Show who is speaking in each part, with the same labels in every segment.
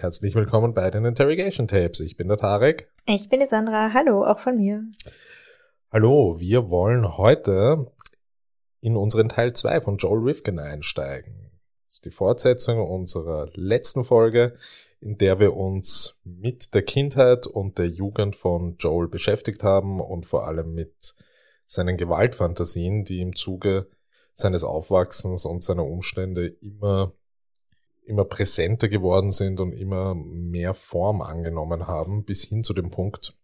Speaker 1: Und herzlich willkommen bei den Interrogation Tapes. Ich bin der Tarek.
Speaker 2: Ich bin die Sandra. Hallo, auch von mir.
Speaker 1: Hallo, wir wollen heute in unseren Teil 2 von Joel Rifkin einsteigen. Das ist die Fortsetzung unserer letzten Folge, in der wir uns mit der Kindheit und der Jugend von Joel beschäftigt haben und vor allem mit seinen Gewaltfantasien, die im Zuge seines Aufwachsens und seiner Umstände immer immer präsenter geworden sind und immer mehr Form angenommen haben, bis hin zu dem Punkt,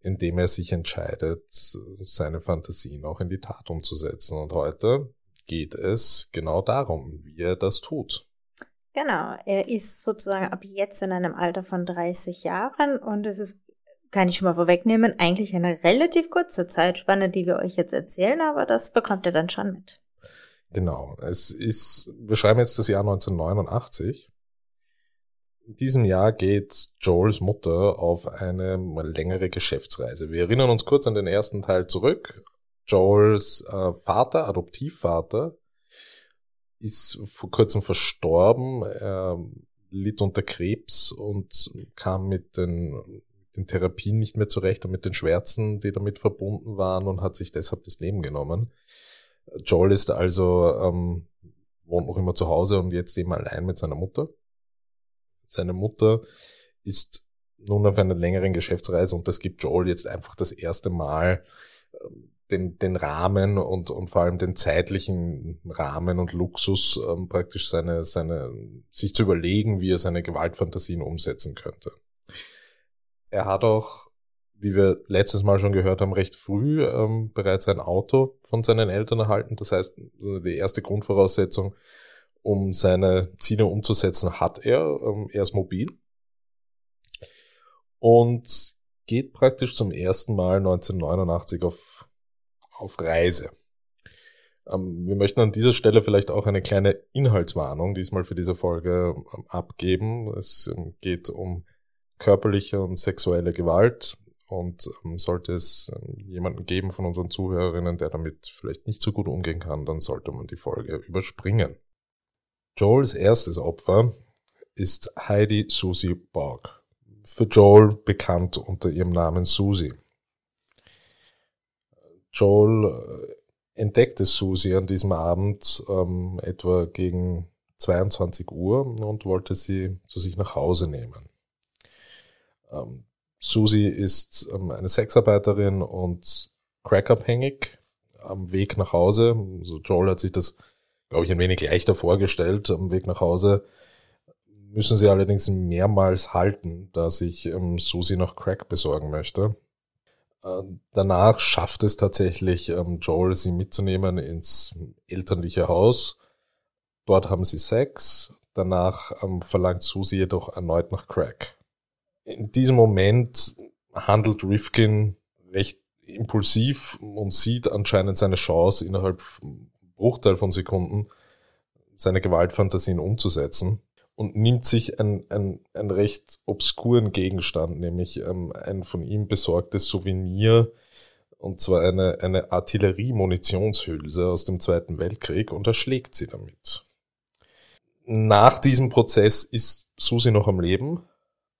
Speaker 1: in dem er sich entscheidet, seine Fantasien auch in die Tat umzusetzen. Und heute geht es genau darum, wie er das tut.
Speaker 2: Genau, er ist sozusagen ab jetzt in einem Alter von 30 Jahren und es ist, kann ich schon mal vorwegnehmen, eigentlich eine relativ kurze Zeitspanne, die wir euch jetzt erzählen, aber das bekommt ihr dann schon mit.
Speaker 1: Genau. Es ist, wir schreiben jetzt das Jahr 1989. In diesem Jahr geht Joels Mutter auf eine längere Geschäftsreise. Wir erinnern uns kurz an den ersten Teil zurück. Joels äh, Vater, Adoptivvater, ist vor kurzem verstorben. Er litt unter Krebs und kam mit den, den Therapien nicht mehr zurecht und mit den Schmerzen, die damit verbunden waren und hat sich deshalb das Leben genommen. Joel ist also, ähm, wohnt noch immer zu Hause und jetzt eben allein mit seiner Mutter. Seine Mutter ist nun auf einer längeren Geschäftsreise und das gibt Joel jetzt einfach das erste Mal ähm, den, den Rahmen und, und vor allem den zeitlichen Rahmen und Luxus, ähm, praktisch seine, seine, sich zu überlegen, wie er seine Gewaltfantasien umsetzen könnte. Er hat auch wie wir letztes Mal schon gehört haben, recht früh ähm, bereits ein Auto von seinen Eltern erhalten. Das heißt, die erste Grundvoraussetzung, um seine Ziele umzusetzen, hat er. Ähm, er ist mobil und geht praktisch zum ersten Mal 1989 auf, auf Reise. Ähm, wir möchten an dieser Stelle vielleicht auch eine kleine Inhaltswarnung diesmal für diese Folge ähm, abgeben. Es ähm, geht um körperliche und sexuelle Gewalt, und ähm, sollte es ähm, jemanden geben von unseren Zuhörerinnen, der damit vielleicht nicht so gut umgehen kann, dann sollte man die Folge überspringen. Joels erstes Opfer ist Heidi Susie Borg. Für Joel bekannt unter ihrem Namen Susie. Joel äh, entdeckte Susie an diesem Abend ähm, etwa gegen 22 Uhr und wollte sie zu sich nach Hause nehmen. Ähm, Susie ist ähm, eine Sexarbeiterin und crackabhängig am Weg nach Hause. Also Joel hat sich das, glaube ich, ein wenig leichter vorgestellt. Am Weg nach Hause müssen sie allerdings mehrmals halten, da sich ähm, Susie noch Crack besorgen möchte. Äh, danach schafft es tatsächlich ähm, Joel, sie mitzunehmen ins elterliche Haus. Dort haben sie Sex. Danach ähm, verlangt Susie jedoch erneut nach Crack in diesem Moment handelt Rifkin recht impulsiv und sieht anscheinend seine Chance innerhalb Bruchteil von Sekunden seine Gewaltfantasien umzusetzen und nimmt sich ein, ein, ein recht obskuren Gegenstand, nämlich ähm, ein von ihm besorgtes Souvenir, und zwar eine, eine Artillerie-Munitionshülse aus dem Zweiten Weltkrieg und erschlägt sie damit. Nach diesem Prozess ist Susi noch am Leben,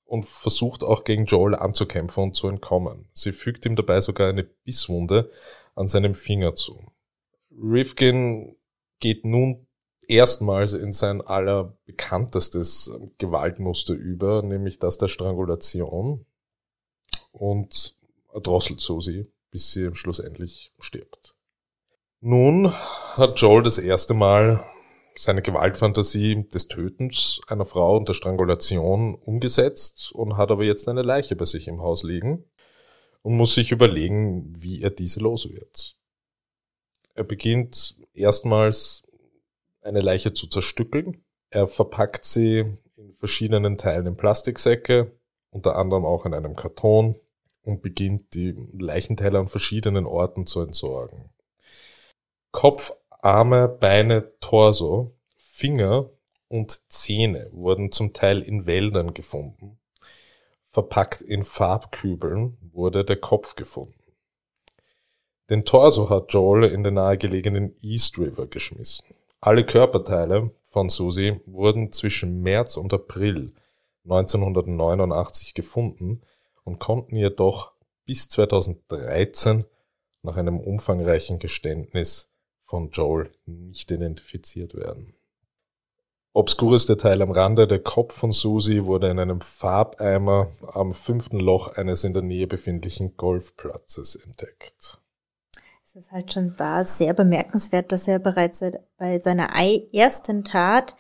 Speaker 1: und versucht auch gegen Joel anzukämpfen und zu entkommen. Sie fügt ihm dabei sogar eine Bisswunde an seinem Finger zu. Rifkin geht nun erstmals in sein allerbekanntestes Gewaltmuster über, nämlich das der Strangulation und erdrosselt Susi, bis sie schlussendlich stirbt. Nun hat Joel das erste Mal seine Gewaltfantasie des Tötens einer Frau und der Strangulation umgesetzt und hat aber jetzt eine Leiche bei sich im Haus liegen und muss sich überlegen, wie er diese los wird. Er beginnt erstmals eine Leiche zu zerstückeln. Er verpackt sie in verschiedenen Teilen in Plastiksäcke, unter anderem auch in einem Karton und beginnt die Leichenteile an verschiedenen Orten zu entsorgen. Kopf, Arme, Beine, Torso, Finger und Zähne wurden zum Teil in Wäldern gefunden. Verpackt in Farbkübeln wurde der Kopf gefunden. Den Torso hat Joel in den nahegelegenen East River geschmissen. Alle Körperteile von Susie wurden zwischen März und April 1989 gefunden und konnten jedoch bis 2013 nach einem umfangreichen Geständnis von Joel nicht identifiziert werden. Obskures Detail am Rande, der Kopf von Susie wurde in einem Farbeimer am fünften Loch eines in der Nähe befindlichen Golfplatzes entdeckt.
Speaker 2: Es ist halt schon da sehr bemerkenswert, dass er bereits bei seiner ersten Tat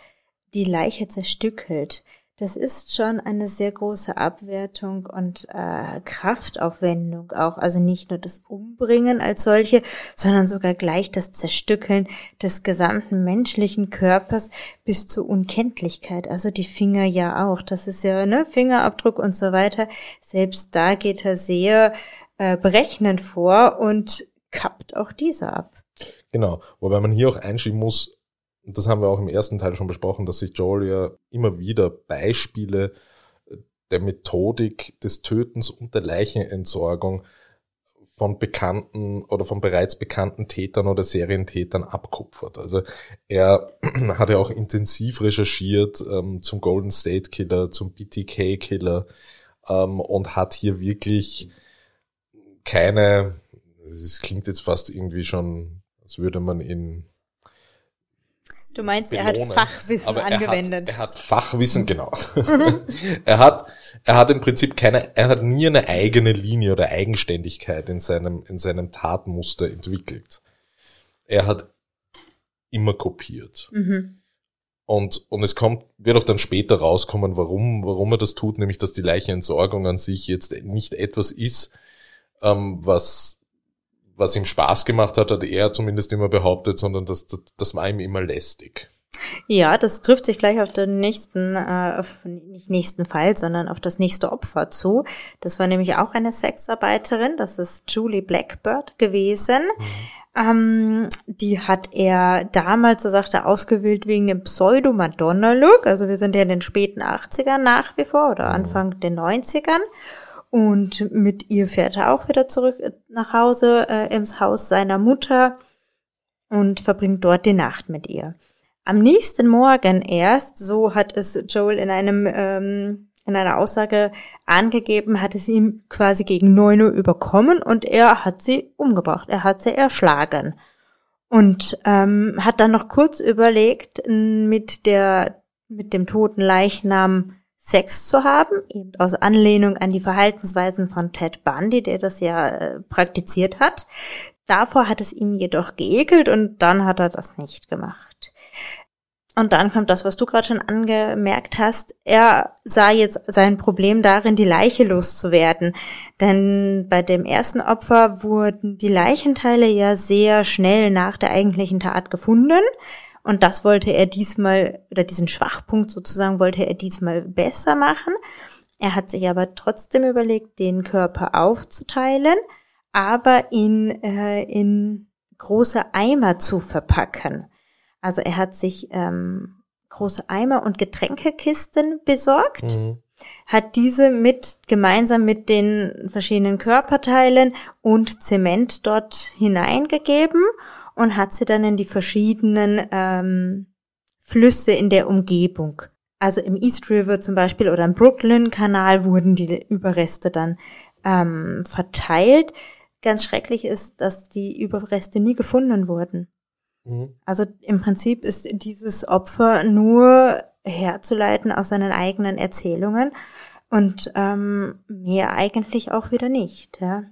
Speaker 2: die Leiche zerstückelt. Das ist schon eine sehr große Abwertung und äh, Kraftaufwendung auch. Also nicht nur das Umbringen als solche, sondern sogar gleich das Zerstückeln des gesamten menschlichen Körpers bis zur Unkenntlichkeit. Also die Finger ja auch. Das ist ja ne Fingerabdruck und so weiter. Selbst da geht er sehr äh, berechnend vor und kappt auch diese ab.
Speaker 1: Genau, wobei man hier auch einschieben muss, und das haben wir auch im ersten Teil schon besprochen, dass sich Joel ja immer wieder Beispiele der Methodik des Tötens und der Leichenentsorgung von bekannten oder von bereits bekannten Tätern oder Serientätern abkupfert. Also er hat ja auch intensiv recherchiert ähm, zum Golden State Killer, zum BTK Killer ähm, und hat hier wirklich keine, es klingt jetzt fast irgendwie schon, als würde man in
Speaker 2: Du meinst, belohnen. er hat Fachwissen Aber angewendet.
Speaker 1: Er hat, er hat Fachwissen, genau. er hat, er hat im Prinzip keine, er hat nie eine eigene Linie oder Eigenständigkeit in seinem, in seinem Tatmuster entwickelt. Er hat immer kopiert. Mhm. Und, und es kommt, wird auch dann später rauskommen, warum, warum er das tut, nämlich, dass die Leichenentsorgung an sich jetzt nicht etwas ist, ähm, was, was ihm Spaß gemacht hat, hat er zumindest immer behauptet, sondern das, das, das war ihm immer lästig.
Speaker 2: Ja, das trifft sich gleich auf den nächsten, äh, auf nicht nächsten Fall, sondern auf das nächste Opfer zu. Das war nämlich auch eine Sexarbeiterin, das ist Julie Blackbird gewesen. Mhm. Ähm, die hat er damals, so sagt er, ausgewählt wegen dem Pseudo-Madonna-Look. Also wir sind ja in den späten 80ern nach wie vor oder mhm. Anfang der 90ern. Und mit ihr fährt er auch wieder zurück nach Hause äh, ins Haus seiner Mutter und verbringt dort die Nacht mit ihr. Am nächsten Morgen erst, so hat es Joel in einem ähm, in einer Aussage angegeben, hat es ihm quasi gegen neun Uhr überkommen und er hat sie umgebracht. Er hat sie erschlagen und ähm, hat dann noch kurz überlegt, mit der mit dem toten Leichnam Sex zu haben, eben aus Anlehnung an die Verhaltensweisen von Ted Bundy, der das ja äh, praktiziert hat. Davor hat es ihm jedoch geekelt und dann hat er das nicht gemacht. Und dann kommt das, was du gerade schon angemerkt hast. Er sah jetzt sein Problem darin, die Leiche loszuwerden. Denn bei dem ersten Opfer wurden die Leichenteile ja sehr schnell nach der eigentlichen Tat gefunden. Und das wollte er diesmal, oder diesen Schwachpunkt sozusagen, wollte er diesmal besser machen. Er hat sich aber trotzdem überlegt, den Körper aufzuteilen, aber in, äh, in große Eimer zu verpacken. Also er hat sich ähm, große Eimer und Getränkekisten besorgt, mhm. Hat diese mit gemeinsam mit den verschiedenen Körperteilen und Zement dort hineingegeben und hat sie dann in die verschiedenen ähm, Flüsse in der Umgebung. Also im East River zum Beispiel oder im Brooklyn-Kanal wurden die Überreste dann ähm, verteilt. Ganz schrecklich ist, dass die Überreste nie gefunden wurden. Mhm. Also im Prinzip ist dieses Opfer nur herzuleiten aus seinen eigenen Erzählungen und ähm, mehr eigentlich auch wieder nicht. Ja.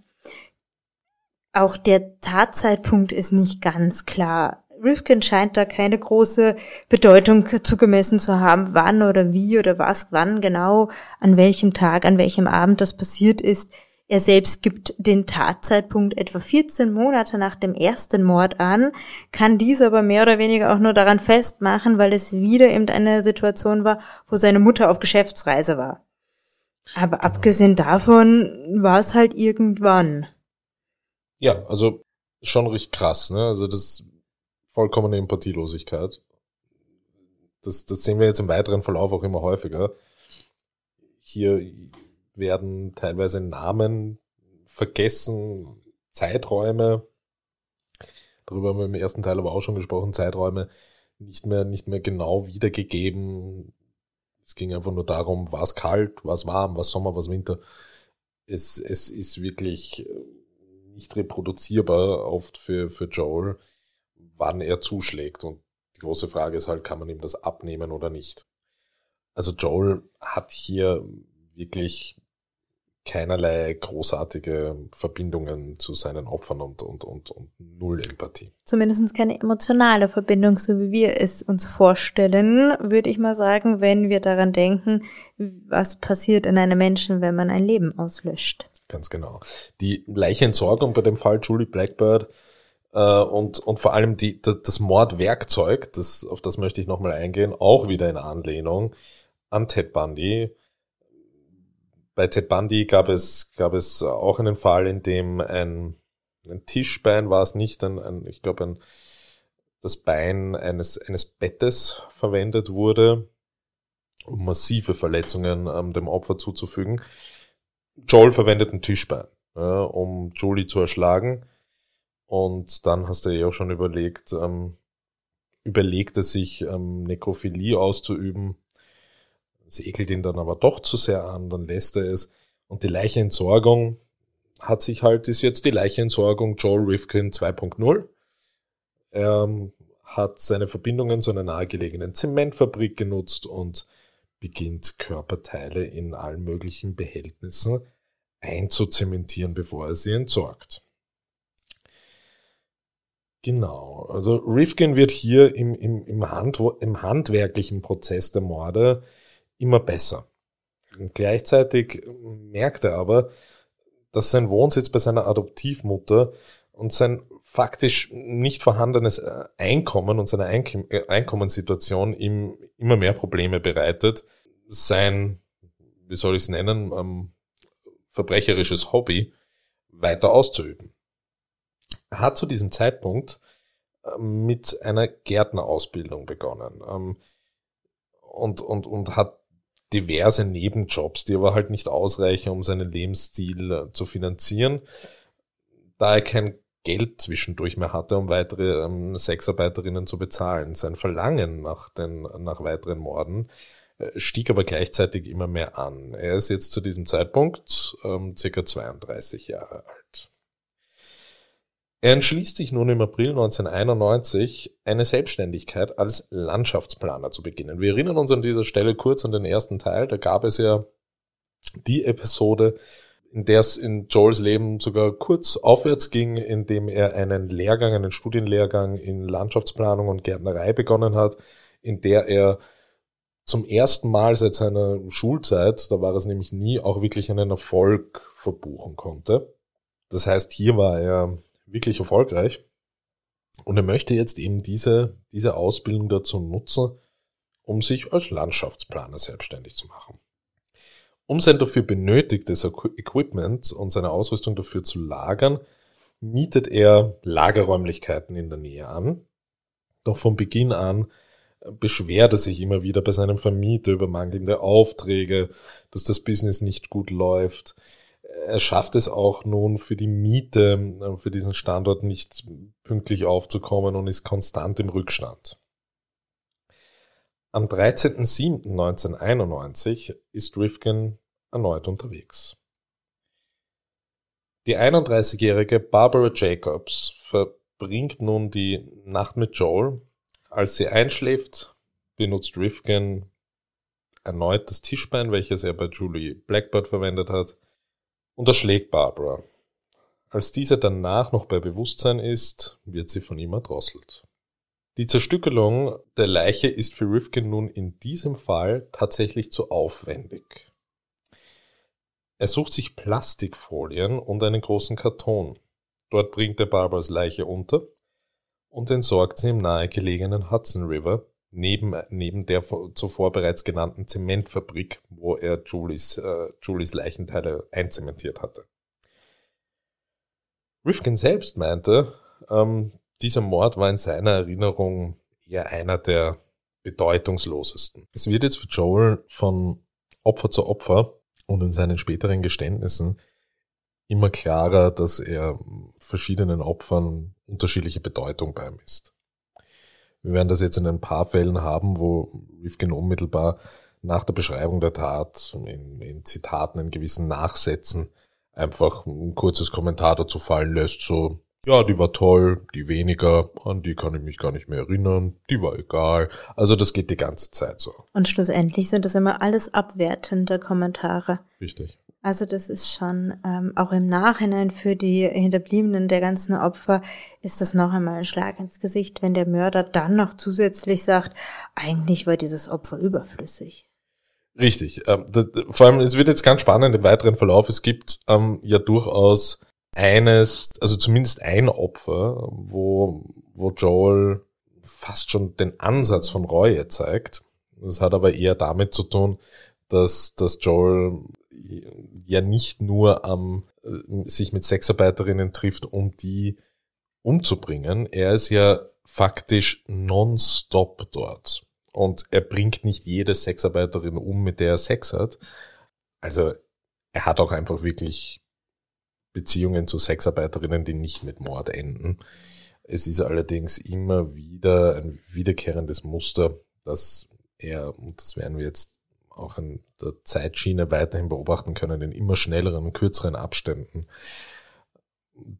Speaker 2: Auch der Tatzeitpunkt ist nicht ganz klar. Rifkin scheint da keine große Bedeutung zugemessen zu haben, wann oder wie oder was, wann genau, an welchem Tag, an welchem Abend das passiert ist. Er selbst gibt den Tatzeitpunkt etwa 14 Monate nach dem ersten Mord an, kann dies aber mehr oder weniger auch nur daran festmachen, weil es wieder eben eine Situation war, wo seine Mutter auf Geschäftsreise war. Aber abgesehen davon war es halt irgendwann.
Speaker 1: Ja, also schon richtig krass, ne? Also das vollkommene Empathielosigkeit. Das, das sehen wir jetzt im weiteren Verlauf auch immer häufiger. Hier werden teilweise Namen vergessen, Zeiträume, darüber haben wir im ersten Teil aber auch schon gesprochen, Zeiträume nicht mehr, nicht mehr genau wiedergegeben. Es ging einfach nur darum, was kalt, was warm, was Sommer, was Winter. Es, es ist wirklich äh, nicht reproduzierbar oft für, für Joel, wann er zuschlägt. Und die große Frage ist halt, kann man ihm das abnehmen oder nicht? Also Joel hat hier wirklich keinerlei großartige Verbindungen zu seinen Opfern und, und, und, und null Empathie.
Speaker 2: Zumindest keine emotionale Verbindung, so wie wir es uns vorstellen, würde ich mal sagen, wenn wir daran denken, was passiert in einem Menschen, wenn man ein Leben auslöscht.
Speaker 1: Ganz genau. Die Leichenentsorgung bei dem Fall Julie Blackbird äh, und, und vor allem die, das, das Mordwerkzeug, das, auf das möchte ich nochmal eingehen, auch wieder in Anlehnung an Ted Bundy bei Ted Bundy gab es, gab es auch einen Fall, in dem ein, ein Tischbein war es nicht, ein, ein ich glaube, ein, das Bein eines, eines Bettes verwendet wurde, um massive Verletzungen ähm, dem Opfer zuzufügen. Joel verwendet ein Tischbein, ja, um Julie zu erschlagen. Und dann hast du ja auch schon überlegt, ähm, überlegt er sich, ähm, Nekrophilie auszuüben es ekelt ihn dann aber doch zu sehr an, dann lässt er es. Und die Leichenentsorgung hat sich halt, ist jetzt die Leichenentsorgung Joel Rifkin 2.0. Er ähm, hat seine Verbindungen zu einer nahegelegenen Zementfabrik genutzt und beginnt Körperteile in allen möglichen Behältnissen einzuzementieren, bevor er sie entsorgt. Genau, also Rifkin wird hier im, im, im, Hand, im handwerklichen Prozess der Morde immer besser. Und gleichzeitig merkt er aber, dass sein Wohnsitz bei seiner Adoptivmutter und sein faktisch nicht vorhandenes äh, Einkommen und seine äh, Einkommenssituation ihm immer mehr Probleme bereitet, sein, wie soll ich es nennen, ähm, verbrecherisches Hobby weiter auszuüben. Er hat zu diesem Zeitpunkt äh, mit einer Gärtnerausbildung begonnen ähm, und, und, und hat diverse Nebenjobs, die aber halt nicht ausreichen, um seinen Lebensstil äh, zu finanzieren, da er kein Geld zwischendurch mehr hatte, um weitere ähm, Sexarbeiterinnen zu bezahlen. Sein Verlangen nach den nach weiteren Morden äh, stieg aber gleichzeitig immer mehr an. Er ist jetzt zu diesem Zeitpunkt ähm, circa 32 Jahre alt. Er entschließt sich nun im April 1991, eine Selbstständigkeit als Landschaftsplaner zu beginnen. Wir erinnern uns an dieser Stelle kurz an den ersten Teil. Da gab es ja die Episode, in der es in Joels Leben sogar kurz aufwärts ging, indem er einen Lehrgang, einen Studienlehrgang in Landschaftsplanung und Gärtnerei begonnen hat, in der er zum ersten Mal seit seiner Schulzeit, da war es nämlich nie, auch wirklich einen Erfolg verbuchen konnte. Das heißt, hier war er wirklich erfolgreich. Und er möchte jetzt eben diese, diese Ausbildung dazu nutzen, um sich als Landschaftsplaner selbstständig zu machen. Um sein dafür benötigtes Equipment und seine Ausrüstung dafür zu lagern, mietet er Lagerräumlichkeiten in der Nähe an. Doch von Beginn an beschwert er sich immer wieder bei seinem Vermieter über mangelnde Aufträge, dass das Business nicht gut läuft er schafft es auch nun für die Miete äh, für diesen Standort nicht pünktlich aufzukommen und ist konstant im Rückstand. Am 13.07.1991 ist Rifkin erneut unterwegs. Die 31-jährige Barbara Jacobs verbringt nun die Nacht mit Joel. Als sie einschläft, benutzt Rifkin erneut das Tischbein, welches er bei Julie Blackbird verwendet hat, und erschlägt Barbara. Als diese danach noch bei Bewusstsein ist, wird sie von ihm erdrosselt. Die Zerstückelung der Leiche ist für Rifkin nun in diesem Fall tatsächlich zu aufwendig. Er sucht sich Plastikfolien und einen großen Karton. Dort bringt er Barbaras Leiche unter und entsorgt sie im nahegelegenen Hudson River, neben, neben der zuvor bereits genannten Zementfabrik, wo er Julies, äh, Julies Leichenteile einzementiert hatte. Rifkin selbst meinte, ähm, dieser Mord war in seiner Erinnerung eher einer der bedeutungslosesten. Es wird jetzt für Joel von Opfer zu Opfer und in seinen späteren Geständnissen immer klarer, dass er verschiedenen Opfern unterschiedliche Bedeutung beim ist. Wir werden das jetzt in ein paar Fällen haben, wo Rifkin unmittelbar nach der Beschreibung der Tat in, in Zitaten, in gewissen Nachsätzen einfach ein kurzes Kommentar dazu fallen lässt, so, ja, die war toll, die weniger, an die kann ich mich gar nicht mehr erinnern, die war egal. Also das geht die ganze Zeit so.
Speaker 2: Und schlussendlich sind das immer alles abwertende Kommentare.
Speaker 1: Richtig.
Speaker 2: Also das ist schon ähm, auch im Nachhinein für die Hinterbliebenen der ganzen Opfer ist das noch einmal ein Schlag ins Gesicht, wenn der Mörder dann noch zusätzlich sagt, eigentlich war dieses Opfer überflüssig.
Speaker 1: Richtig. Ähm, das, vor allem, es wird jetzt ganz spannend im weiteren Verlauf. Es gibt ähm, ja durchaus eines, also zumindest ein Opfer, wo, wo Joel fast schon den Ansatz von Reue zeigt. Das hat aber eher damit zu tun, dass, dass Joel ja nicht nur am äh, sich mit Sexarbeiterinnen trifft, um die umzubringen. Er ist ja faktisch nonstop dort. Und er bringt nicht jede Sexarbeiterin um, mit der er Sex hat. Also er hat auch einfach wirklich Beziehungen zu Sexarbeiterinnen, die nicht mit Mord enden. Es ist allerdings immer wieder ein wiederkehrendes Muster, dass er, und das werden wir jetzt auch an der Zeitschiene weiterhin beobachten können, in immer schnelleren und kürzeren Abständen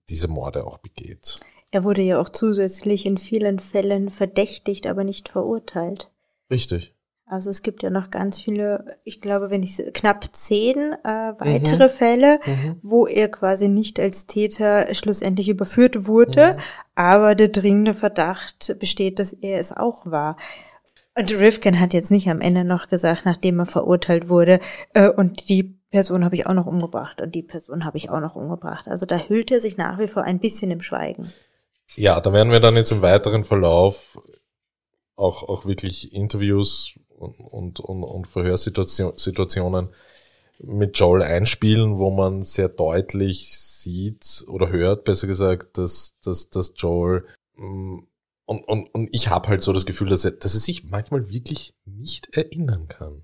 Speaker 1: diese Morde auch begeht.
Speaker 2: Er wurde ja auch zusätzlich in vielen Fällen verdächtigt, aber nicht verurteilt.
Speaker 1: Richtig.
Speaker 2: Also es gibt ja noch ganz viele, ich glaube, wenn ich knapp zehn äh, weitere mhm. Fälle, mhm. wo er quasi nicht als Täter schlussendlich überführt wurde, mhm. aber der dringende Verdacht besteht, dass er es auch war. Und Rifkin hat jetzt nicht am Ende noch gesagt, nachdem er verurteilt wurde, äh, und die Person habe ich auch noch umgebracht und die Person habe ich auch noch umgebracht. Also da hüllt er sich nach wie vor ein bisschen im Schweigen.
Speaker 1: Ja, da werden wir dann jetzt im weiteren Verlauf auch, auch wirklich Interviews und, und, und, und Verhörsituationen mit Joel einspielen, wo man sehr deutlich sieht oder hört, besser gesagt, dass, dass, dass Joel mm, und, und, und ich habe halt so das Gefühl, dass er, dass er sich manchmal wirklich nicht erinnern kann.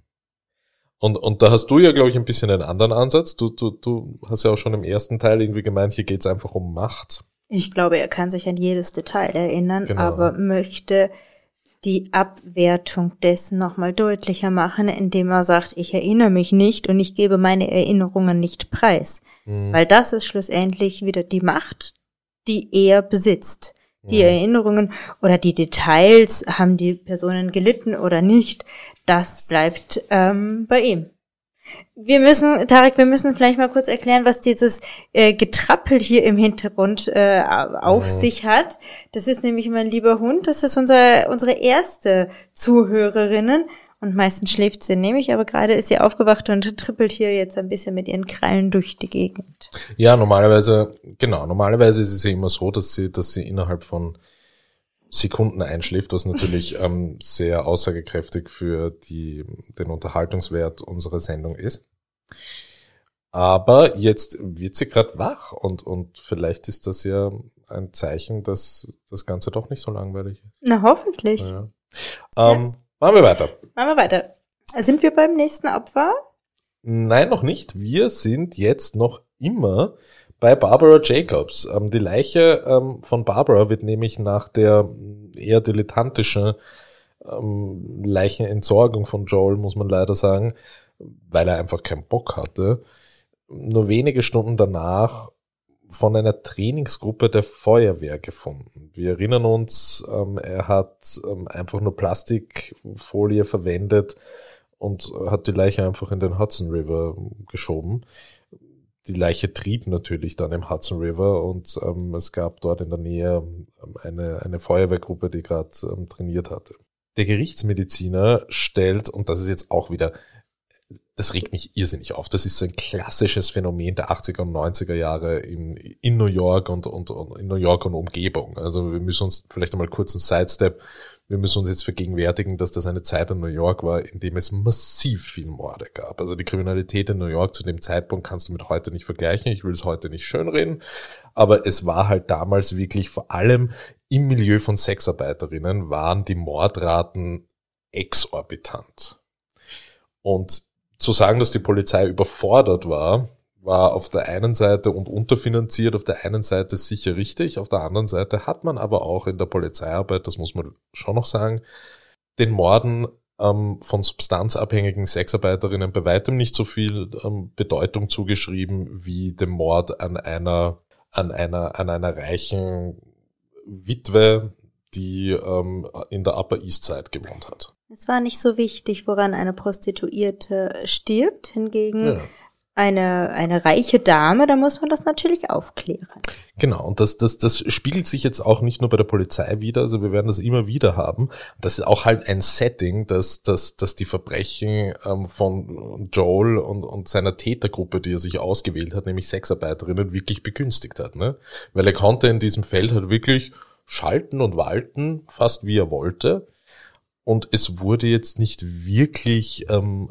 Speaker 1: Und, und da hast du ja, glaube ich, ein bisschen einen anderen Ansatz. Du, du, du hast ja auch schon im ersten Teil irgendwie gemeint, hier geht's einfach um Macht.
Speaker 2: Ich glaube, er kann sich an jedes Detail erinnern, genau. aber möchte die Abwertung dessen nochmal deutlicher machen, indem er sagt, ich erinnere mich nicht und ich gebe meine Erinnerungen nicht preis. Mhm. Weil das ist schlussendlich wieder die Macht, die er besitzt. Die. Erinnerungen oder die Details, haben die Personen gelitten oder nicht, das bleibt ähm, bei ihm. Wir müssen, Tarek, wir müssen vielleicht mal kurz erklären, was dieses äh, Getrappel hier im Hintergrund äh, auf ja. sich hat. Das ist nämlich mein lieber Hund. Das ist unser, unsere erste Zuhörerinnen. Und meistens schläft sie nämlich, aber gerade ist sie aufgewacht und trippelt hier jetzt ein bisschen mit ihren Krallen durch die Gegend.
Speaker 1: Ja, normalerweise, genau, normalerweise ist es ja immer so, dass sie, dass sie innerhalb von Sekunden einschläft, was natürlich ähm, sehr aussagekräftig für die, den Unterhaltungswert unserer Sendung ist. Aber jetzt wird sie gerade wach und, und vielleicht ist das ja ein Zeichen, dass das Ganze doch nicht so langweilig ist.
Speaker 2: Na, hoffentlich.
Speaker 1: Ja. Ähm, ja. Machen wir weiter.
Speaker 2: Machen wir weiter. Sind wir beim nächsten Opfer?
Speaker 1: Nein, noch nicht. Wir sind jetzt noch immer bei Barbara Jacobs. Ähm, die Leiche ähm, von Barbara wird nämlich nach der eher dilettantischen ähm, Leichenentsorgung von Joel, muss man leider sagen, weil er einfach keinen Bock hatte, nur wenige Stunden danach von einer Trainingsgruppe der Feuerwehr gefunden. Wir erinnern uns, ähm, er hat ähm, einfach nur Plastikfolie verwendet und hat die Leiche einfach in den Hudson River geschoben die Leiche trieb natürlich dann im Hudson River und ähm, es gab dort in der Nähe ähm, eine, eine Feuerwehrgruppe, die gerade ähm, trainiert hatte. Der Gerichtsmediziner stellt, und das ist jetzt auch wieder, das regt mich irrsinnig auf. Das ist so ein klassisches Phänomen der 80er und 90er Jahre in, in New York und, und, und in New York und Umgebung. Also wir müssen uns vielleicht einmal kurz einen Sidestep wir müssen uns jetzt vergegenwärtigen, dass das eine Zeit in New York war, in dem es massiv viel Morde gab. Also die Kriminalität in New York zu dem Zeitpunkt kannst du mit heute nicht vergleichen. Ich will es heute nicht schönreden. Aber es war halt damals wirklich vor allem im Milieu von Sexarbeiterinnen waren die Mordraten exorbitant. Und zu sagen, dass die Polizei überfordert war, war auf der einen Seite und unterfinanziert auf der einen Seite sicher richtig, auf der anderen Seite hat man aber auch in der Polizeiarbeit, das muss man schon noch sagen, den Morden ähm, von substanzabhängigen Sexarbeiterinnen bei weitem nicht so viel ähm, Bedeutung zugeschrieben wie dem Mord an einer an einer an einer reichen Witwe, die ähm, in der Upper East Side gewohnt hat.
Speaker 2: Es war nicht so wichtig, woran eine Prostituierte stirbt, hingegen ja eine, eine reiche Dame, da muss man das natürlich aufklären.
Speaker 1: Genau, und das, das, das spiegelt sich jetzt auch nicht nur bei der Polizei wieder, also wir werden das immer wieder haben. Das ist auch halt ein Setting, dass, dass, dass die Verbrechen ähm, von Joel und, und seiner Tätergruppe, die er sich ausgewählt hat, nämlich Sexarbeiterinnen, wirklich begünstigt hat. Ne? Weil er konnte in diesem Feld halt wirklich schalten und walten, fast wie er wollte. Und es wurde jetzt nicht wirklich ähm,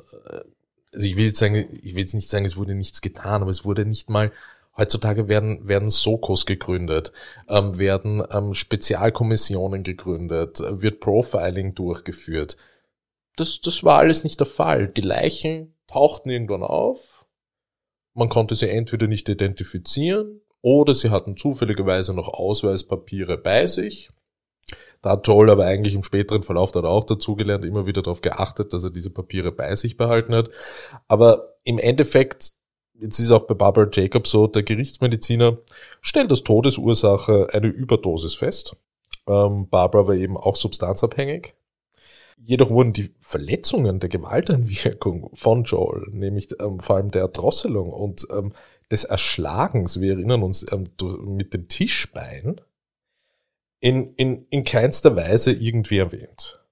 Speaker 1: also ich will jetzt sagen, ich will jetzt nicht sagen, es wurde nichts getan, aber es wurde nicht mal Heutzutage werden, werden Sokos gegründet, ähm, werden ähm, Spezialkommissionen gegründet, wird Profiling durchgeführt. Das, das war alles nicht der Fall. Die Leichen tauchten irgendwann auf. Man konnte sie entweder nicht identifizieren oder sie hatten zufälligerweise noch Ausweispapiere bei sich. Da hat Joel aber eigentlich im späteren Verlauf dort auch dazugelernt, immer wieder darauf geachtet, dass er diese Papiere bei sich behalten hat. Aber im Endeffekt, jetzt ist auch bei Barbara Jacobs so, der Gerichtsmediziner stellt als Todesursache eine Überdosis fest. Ähm, Barbara war eben auch substanzabhängig. Jedoch wurden die Verletzungen der Gewalteinwirkung von Joel, nämlich ähm, vor allem der Erdrosselung und ähm, des Erschlagens, wir erinnern uns ähm, mit dem Tischbein, in, in, in keinster Weise irgendwie erwähnt.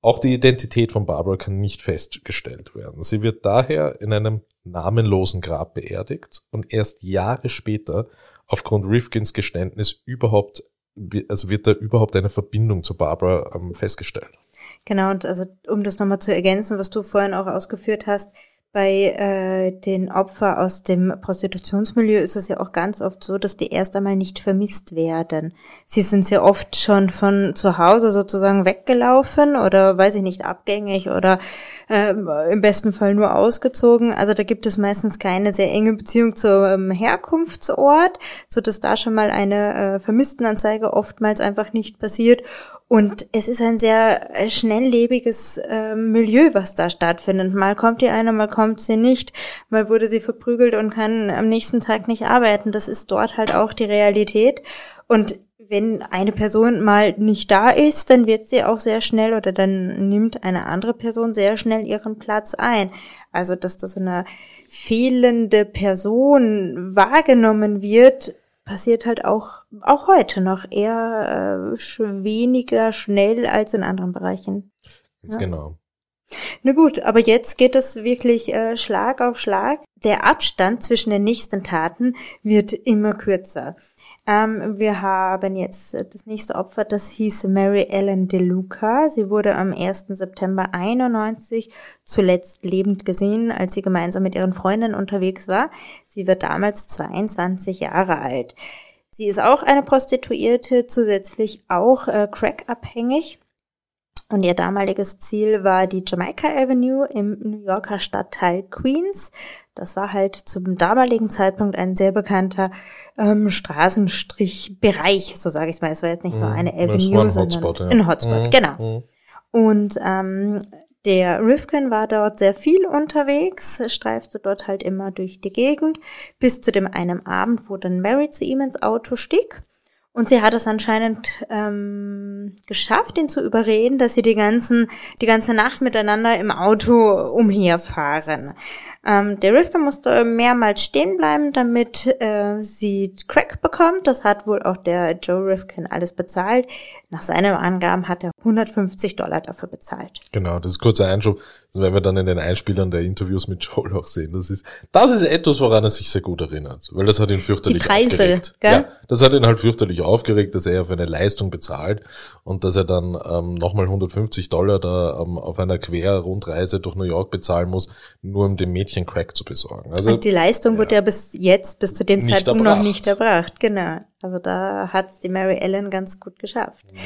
Speaker 1: Auch die Identität von Barbara kann nicht festgestellt werden. Sie wird daher in einem namenlosen Grab beerdigt und erst Jahre später aufgrund Rifkins Geständnis überhaupt, also wird da überhaupt eine Verbindung zu Barbara ähm, festgestellt.
Speaker 2: Genau, und also um das nochmal zu ergänzen, was du vorhin auch ausgeführt hast, bei äh, den Opfern aus dem Prostitutionsmilieu ist es ja auch ganz oft so, dass die erst einmal nicht vermisst werden. Sie sind sehr oft schon von zu Hause sozusagen weggelaufen oder weiß ich nicht, abgängig oder äh, im besten Fall nur ausgezogen. Also da gibt es meistens keine sehr enge Beziehung zum Herkunftsort, so dass da schon mal eine äh, Vermisstenanzeige oftmals einfach nicht passiert. Und es ist ein sehr äh, schnelllebiges äh, Milieu, was da stattfindet. Mal kommt die eine, mal kommt sie nicht, mal wurde sie verprügelt und kann am nächsten Tag nicht arbeiten. Das ist dort halt auch die Realität. Und wenn eine Person mal nicht da ist, dann wird sie auch sehr schnell oder dann nimmt eine andere Person sehr schnell ihren Platz ein. Also, dass das so eine fehlende Person wahrgenommen wird, passiert halt auch, auch heute noch eher äh, weniger schnell als in anderen Bereichen.
Speaker 1: Ja. Genau.
Speaker 2: Na gut, aber jetzt geht es wirklich äh, Schlag auf Schlag. Der Abstand zwischen den nächsten Taten wird immer kürzer. Ähm, wir haben jetzt das nächste Opfer, das hieß Mary Ellen DeLuca. Sie wurde am 1. September 91 zuletzt lebend gesehen, als sie gemeinsam mit ihren Freundinnen unterwegs war. Sie wird damals 22 Jahre alt. Sie ist auch eine Prostituierte, zusätzlich auch äh, crack-abhängig. Und ihr damaliges Ziel war die Jamaica Avenue im New Yorker Stadtteil Queens. Das war halt zum damaligen Zeitpunkt ein sehr bekannter ähm, Straßenstrichbereich, so sage ich mal. Es war jetzt nicht nur mhm. eine Avenue, ein sondern Hotspot, ja. ein Hotspot, mhm. genau. Mhm. Und ähm, der Rifkin war dort sehr viel unterwegs, streifte dort halt immer durch die Gegend, bis zu dem einen Abend, wo dann Mary zu ihm ins Auto stieg und sie hat es anscheinend ähm, geschafft, ihn zu überreden, dass sie die ganzen, die ganze Nacht miteinander im Auto umherfahren. Ähm, der Rifter musste mehrmals stehen bleiben, damit äh, sie Crack bekommt. Das hat wohl auch der Joe Rifkin alles bezahlt. Nach seinen Angaben hat er 150 Dollar dafür bezahlt.
Speaker 1: Genau, das ist kurzer Einschub. Das werden wir dann in den Einspielern der Interviews mit Joel auch sehen. Das ist, das ist etwas, woran er sich sehr gut erinnert, weil das hat ihn fürchterlich Die Preise, aufgeregt. Gell? Ja, das hat ihn halt fürchterlich aufgeregt, dass er für eine Leistung bezahlt und dass er dann ähm, nochmal 150 Dollar da ähm, auf einer Querrundreise durch New York bezahlen muss, nur um dem Mädchen Crack zu besorgen.
Speaker 2: Also und die Leistung ja, wurde ja bis jetzt, bis zu dem Zeitpunkt erbracht. noch nicht erbracht. Genau. Also da hat's die Mary Ellen ganz gut geschafft. Mhm.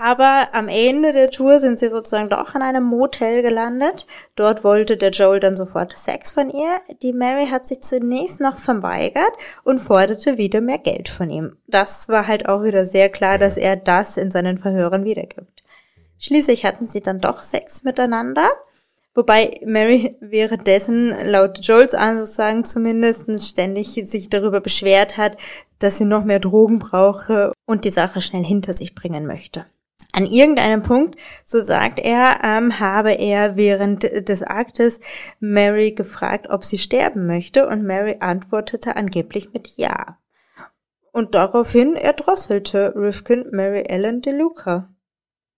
Speaker 2: Aber am Ende der Tour sind sie sozusagen doch in einem Motel gelandet. Dort wollte der Joel dann sofort Sex von ihr. Die Mary hat sich zunächst noch verweigert und forderte wieder mehr Geld von ihm. Das war halt auch wieder sehr klar, dass er das in seinen Verhören wiedergibt. Schließlich hatten sie dann doch Sex miteinander. Wobei Mary währenddessen laut Joels Ansagen zumindest ständig sich darüber beschwert hat, dass sie noch mehr Drogen brauche und die Sache schnell hinter sich bringen möchte. An irgendeinem Punkt, so sagt er, ähm, habe er während des Aktes Mary gefragt, ob sie sterben möchte und Mary antwortete angeblich mit Ja. Und daraufhin erdrosselte Rifkin Mary Ellen DeLuca.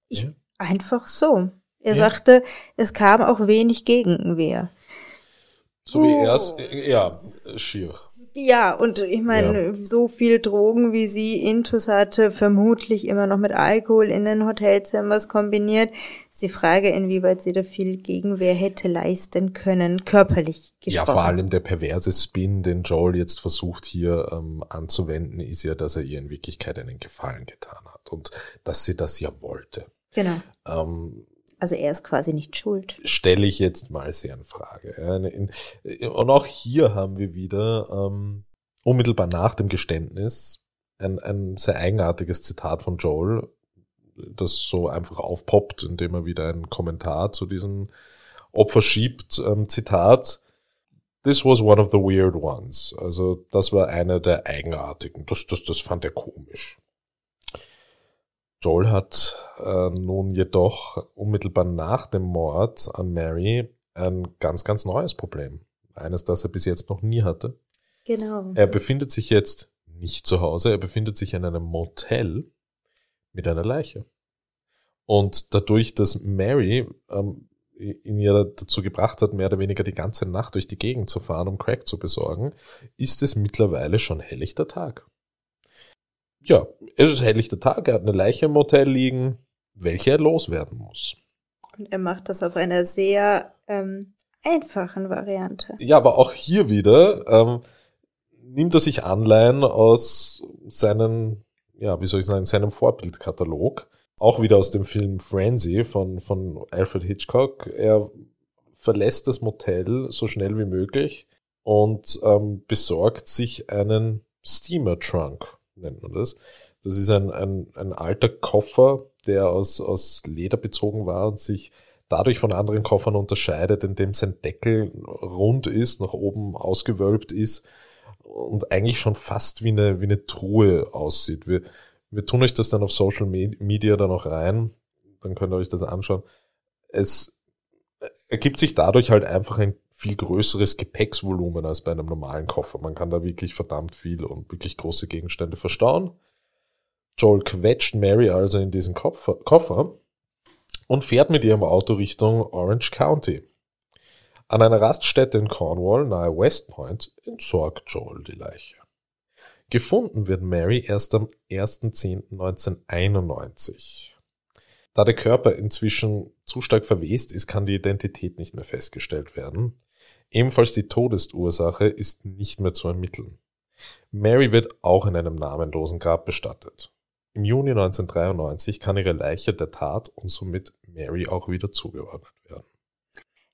Speaker 2: Ich, ja. Einfach so. Er ja. sagte, es kam auch wenig Gegenwehr.
Speaker 1: So wie er es, ja, schier.
Speaker 2: Ja, und ich meine, ja. so viel Drogen, wie sie Intus hatte, vermutlich immer noch mit Alkohol in den Hotelzimmers kombiniert. Ist die Frage, inwieweit sie da viel Gegenwehr hätte leisten können, körperlich
Speaker 1: gesprochen. Ja, vor allem der perverse Spin, den Joel jetzt versucht hier ähm, anzuwenden, ist ja, dass er ihr in Wirklichkeit einen Gefallen getan hat und dass sie das ja wollte.
Speaker 2: Genau. Ähm, also er ist quasi nicht schuld.
Speaker 1: Stelle ich jetzt mal sehr in Frage. Und auch hier haben wir wieder ähm, unmittelbar nach dem Geständnis ein, ein sehr eigenartiges Zitat von Joel, das so einfach aufpoppt, indem er wieder einen Kommentar zu diesem Opfer schiebt. Ähm, Zitat. This was one of the weird ones. Also das war einer der eigenartigen. Das, das, das fand er komisch. Joel hat äh, nun jedoch unmittelbar nach dem Mord an Mary ein ganz, ganz neues Problem. Eines, das er bis jetzt noch nie hatte.
Speaker 2: Genau.
Speaker 1: Er befindet sich jetzt nicht zu Hause, er befindet sich in einem Motel mit einer Leiche. Und dadurch, dass Mary ähm, ihn ja dazu gebracht hat, mehr oder weniger die ganze Nacht durch die Gegend zu fahren, um Crack zu besorgen, ist es mittlerweile schon helllichter Tag ja, es ist helllichter Tag, er hat eine Leiche im Motel liegen, welche er loswerden muss.
Speaker 2: Und er macht das auf einer sehr ähm, einfachen Variante.
Speaker 1: Ja, aber auch hier wieder ähm, nimmt er sich Anleihen aus seinen, ja, wie soll ich sagen, seinem Vorbildkatalog. Auch wieder aus dem Film Frenzy von, von Alfred Hitchcock. Er verlässt das Motel so schnell wie möglich und ähm, besorgt sich einen Steamer Trunk nennt man das. Das ist ein, ein, ein alter Koffer, der aus, aus Leder bezogen war und sich dadurch von anderen Koffern unterscheidet, indem sein Deckel rund ist, nach oben ausgewölbt ist und eigentlich schon fast wie eine, wie eine Truhe aussieht. Wir, wir tun euch das dann auf Social Media dann auch rein, dann könnt ihr euch das anschauen. Es ergibt sich dadurch halt einfach ein viel größeres Gepäcksvolumen als bei einem normalen Koffer. Man kann da wirklich verdammt viel und wirklich große Gegenstände verstauen. Joel quetscht Mary also in diesen Koffer und fährt mit ihrem Auto Richtung Orange County. An einer Raststätte in Cornwall nahe West Point entsorgt Joel die Leiche. Gefunden wird Mary erst am 1.10.1991. Da der Körper inzwischen zu stark verwest ist, kann die Identität nicht mehr festgestellt werden. Ebenfalls die Todesursache ist nicht mehr zu ermitteln. Mary wird auch in einem namenlosen Grab bestattet. Im Juni 1993 kann ihre Leiche der Tat und somit Mary auch wieder zugeordnet werden.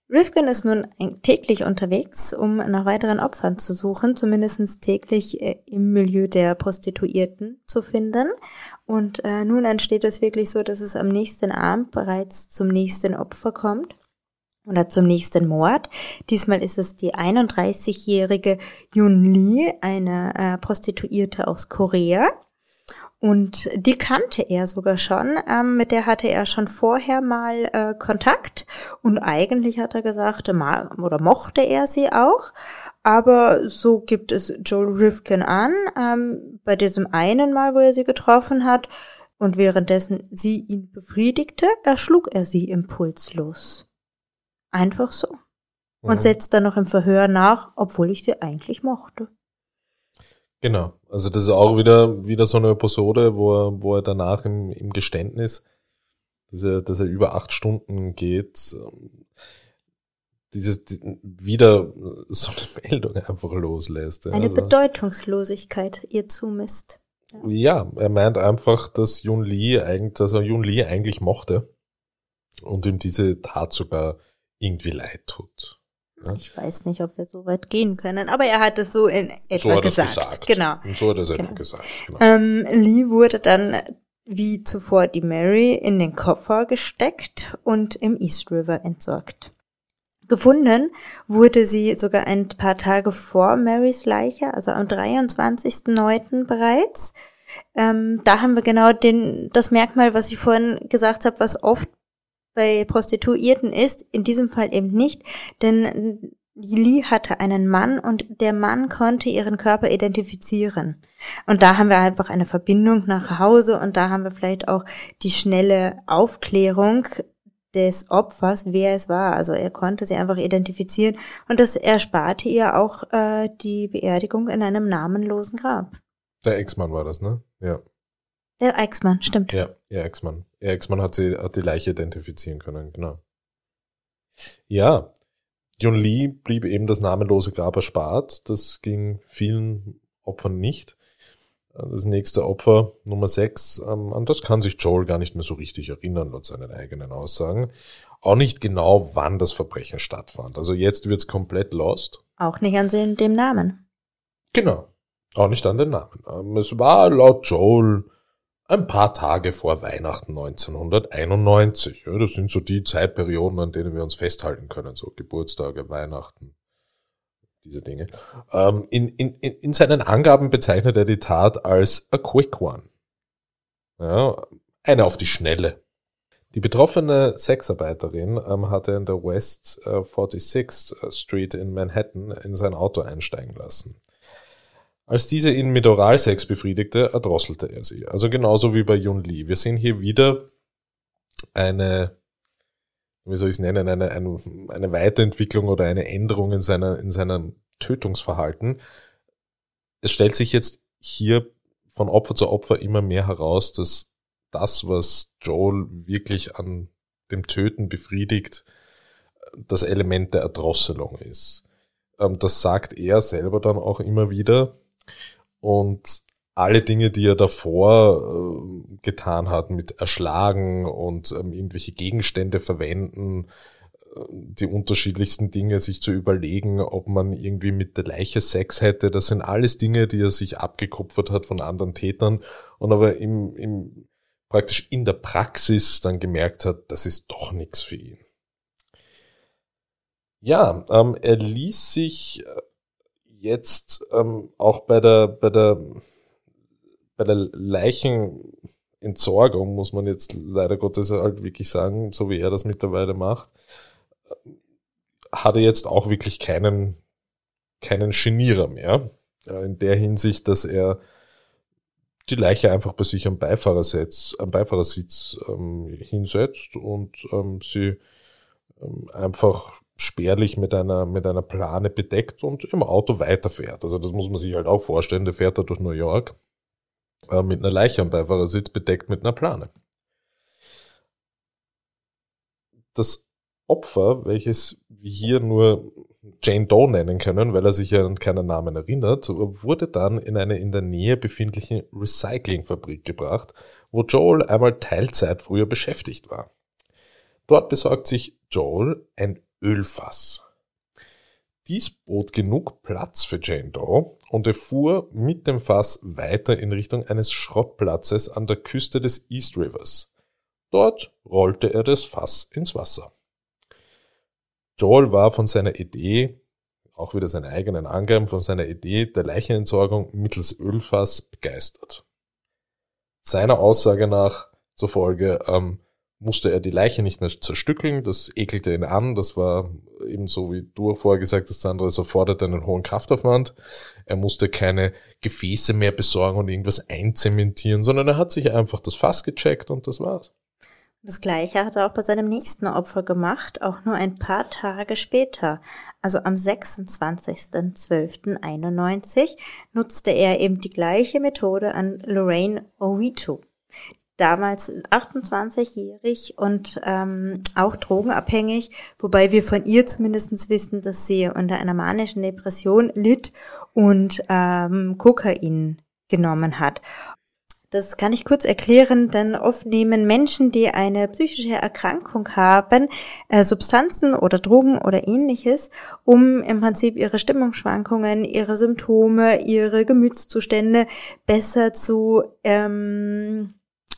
Speaker 2: Rifkin ist nun täglich unterwegs, um nach weiteren Opfern zu suchen, zumindest täglich äh, im Milieu der Prostituierten zu finden. Und äh, nun entsteht es wirklich so, dass es am nächsten Abend bereits zum nächsten Opfer kommt oder zum nächsten Mord. Diesmal ist es die 31-jährige Yun Lee, eine äh, Prostituierte aus Korea. Und die kannte er sogar schon, ähm, mit der hatte er schon vorher mal äh, Kontakt und eigentlich hat er gesagt, mal, oder mochte er sie auch, aber so gibt es Joel Rifkin an, ähm, bei diesem einen Mal, wo er sie getroffen hat und währenddessen sie ihn befriedigte, erschlug er sie impulslos. Einfach so. Und mhm. setzt dann noch im Verhör nach, obwohl ich sie eigentlich mochte.
Speaker 1: Genau. Also das ist auch wieder, wieder so eine Episode, wo er, wo er danach im, im Geständnis, dass er, dass er über acht Stunden geht, dieses, wieder so eine Meldung einfach loslässt.
Speaker 2: Eine also. Bedeutungslosigkeit ihr zumisst.
Speaker 1: Ja, er meint einfach, dass Yun Li eigentlich, dass er Yun Li eigentlich mochte und ihm diese Tat sogar irgendwie leid tut.
Speaker 2: Ja? Ich weiß nicht, ob wir so weit gehen können, aber er hat es so in etwa
Speaker 1: so
Speaker 2: gesagt.
Speaker 1: gesagt.
Speaker 2: Genau.
Speaker 1: Und so hat er es
Speaker 2: genau.
Speaker 1: etwa gesagt. Genau.
Speaker 2: Ähm, Lee wurde dann wie zuvor die Mary in den Koffer gesteckt und im East River entsorgt. Gefunden wurde sie sogar ein paar Tage vor Marys Leiche, also am 23.09. bereits. Ähm, da haben wir genau den, das Merkmal, was ich vorhin gesagt habe, was oft bei Prostituierten ist, in diesem Fall eben nicht, denn Lee hatte einen Mann und der Mann konnte ihren Körper identifizieren. Und da haben wir einfach eine Verbindung nach Hause und da haben wir vielleicht auch die schnelle Aufklärung des Opfers, wer es war. Also er konnte sie einfach identifizieren und das ersparte ihr auch äh, die Beerdigung in einem namenlosen Grab.
Speaker 1: Der Ex-Mann war das, ne? Ja.
Speaker 2: Der Ex-Mann, stimmt.
Speaker 1: Ja, ihr Ex-Mann. Ihr Ex-Mann hat sie, hat die Leiche identifizieren können, genau. Ja. Yun Lee blieb eben das namenlose Grab erspart. Das ging vielen Opfern nicht. Das nächste Opfer, Nummer 6, ähm, an das kann sich Joel gar nicht mehr so richtig erinnern, laut seinen eigenen Aussagen. Auch nicht genau, wann das Verbrechen stattfand. Also jetzt wird's komplett lost.
Speaker 2: Auch nicht an dem Namen.
Speaker 1: Genau. Auch nicht an den Namen. Ähm, es war laut Joel ein paar Tage vor Weihnachten 1991. Ja, das sind so die Zeitperioden, an denen wir uns festhalten können. So Geburtstage, Weihnachten, diese Dinge. Ähm, in, in, in seinen Angaben bezeichnet er die Tat als a quick one. Ja, eine auf die Schnelle. Die betroffene Sexarbeiterin ähm, hatte in der West äh, 46th Street in Manhattan in sein Auto einsteigen lassen. Als diese ihn mit Oralsex befriedigte, erdrosselte er sie. Also genauso wie bei Yun Li. Wir sehen hier wieder eine, wie soll ich es nennen, eine, eine, eine Weiterentwicklung oder eine Änderung in seiner, in seinem Tötungsverhalten. Es stellt sich jetzt hier von Opfer zu Opfer immer mehr heraus, dass das, was Joel wirklich an dem Töten befriedigt, das Element der Erdrosselung ist. Ähm, das sagt er selber dann auch immer wieder, und alle Dinge, die er davor äh, getan hat, mit Erschlagen und ähm, irgendwelche Gegenstände verwenden, äh, die unterschiedlichsten Dinge sich zu überlegen, ob man irgendwie mit der Leiche Sex hätte, das sind alles Dinge, die er sich abgekupfert hat von anderen Tätern und aber im, im praktisch in der Praxis dann gemerkt hat, das ist doch nichts für ihn. Ja, ähm, er ließ sich äh, jetzt ähm, auch bei der, bei der, bei der Leichenentsorgung, muss man jetzt leider Gottes halt wirklich sagen, so wie er das mittlerweile macht, hat er jetzt auch wirklich keinen, keinen Genierer mehr. In der Hinsicht, dass er die Leiche einfach bei sich am Beifahrersitz, am Beifahrersitz ähm, hinsetzt und ähm, sie einfach spärlich mit einer, mit einer Plane bedeckt und im Auto weiterfährt. Also das muss man sich halt auch vorstellen. Der fährt da durch New York äh, mit einer Leiche am Beifahrersitz bedeckt mit einer Plane. Das Opfer, welches wir hier nur Jane Doe nennen können, weil er sich ja an keinen Namen erinnert, wurde dann in eine in der Nähe befindliche Recyclingfabrik gebracht, wo Joel einmal Teilzeit früher beschäftigt war. Dort besorgt sich Joel ein Ölfass. Dies bot genug Platz für Jane Doe und er fuhr mit dem Fass weiter in Richtung eines Schrottplatzes an der Küste des East Rivers. Dort rollte er das Fass ins Wasser. Joel war von seiner Idee, auch wieder seine eigenen Angaben, von seiner Idee der Leichenentsorgung mittels Ölfass begeistert. Seiner Aussage nach zufolge ähm, musste er die Leiche nicht mehr zerstückeln, das ekelte ihn an, das war ebenso wie du vorher gesagt hast, Sandra, es erforderte einen hohen Kraftaufwand. Er musste keine Gefäße mehr besorgen und irgendwas einzementieren, sondern er hat sich einfach das Fass gecheckt und das war's.
Speaker 2: Das gleiche hat er auch bei seinem nächsten Opfer gemacht, auch nur ein paar Tage später. Also am 26.12.91 nutzte er eben die gleiche Methode an Lorraine Ovito damals 28-jährig und ähm, auch drogenabhängig, wobei wir von ihr zumindest wissen, dass sie unter einer manischen Depression litt und ähm, Kokain genommen hat. Das kann ich kurz erklären, denn oft nehmen Menschen, die eine psychische Erkrankung haben, äh, Substanzen oder Drogen oder ähnliches, um im Prinzip ihre Stimmungsschwankungen, ihre Symptome, ihre Gemütszustände besser zu ähm,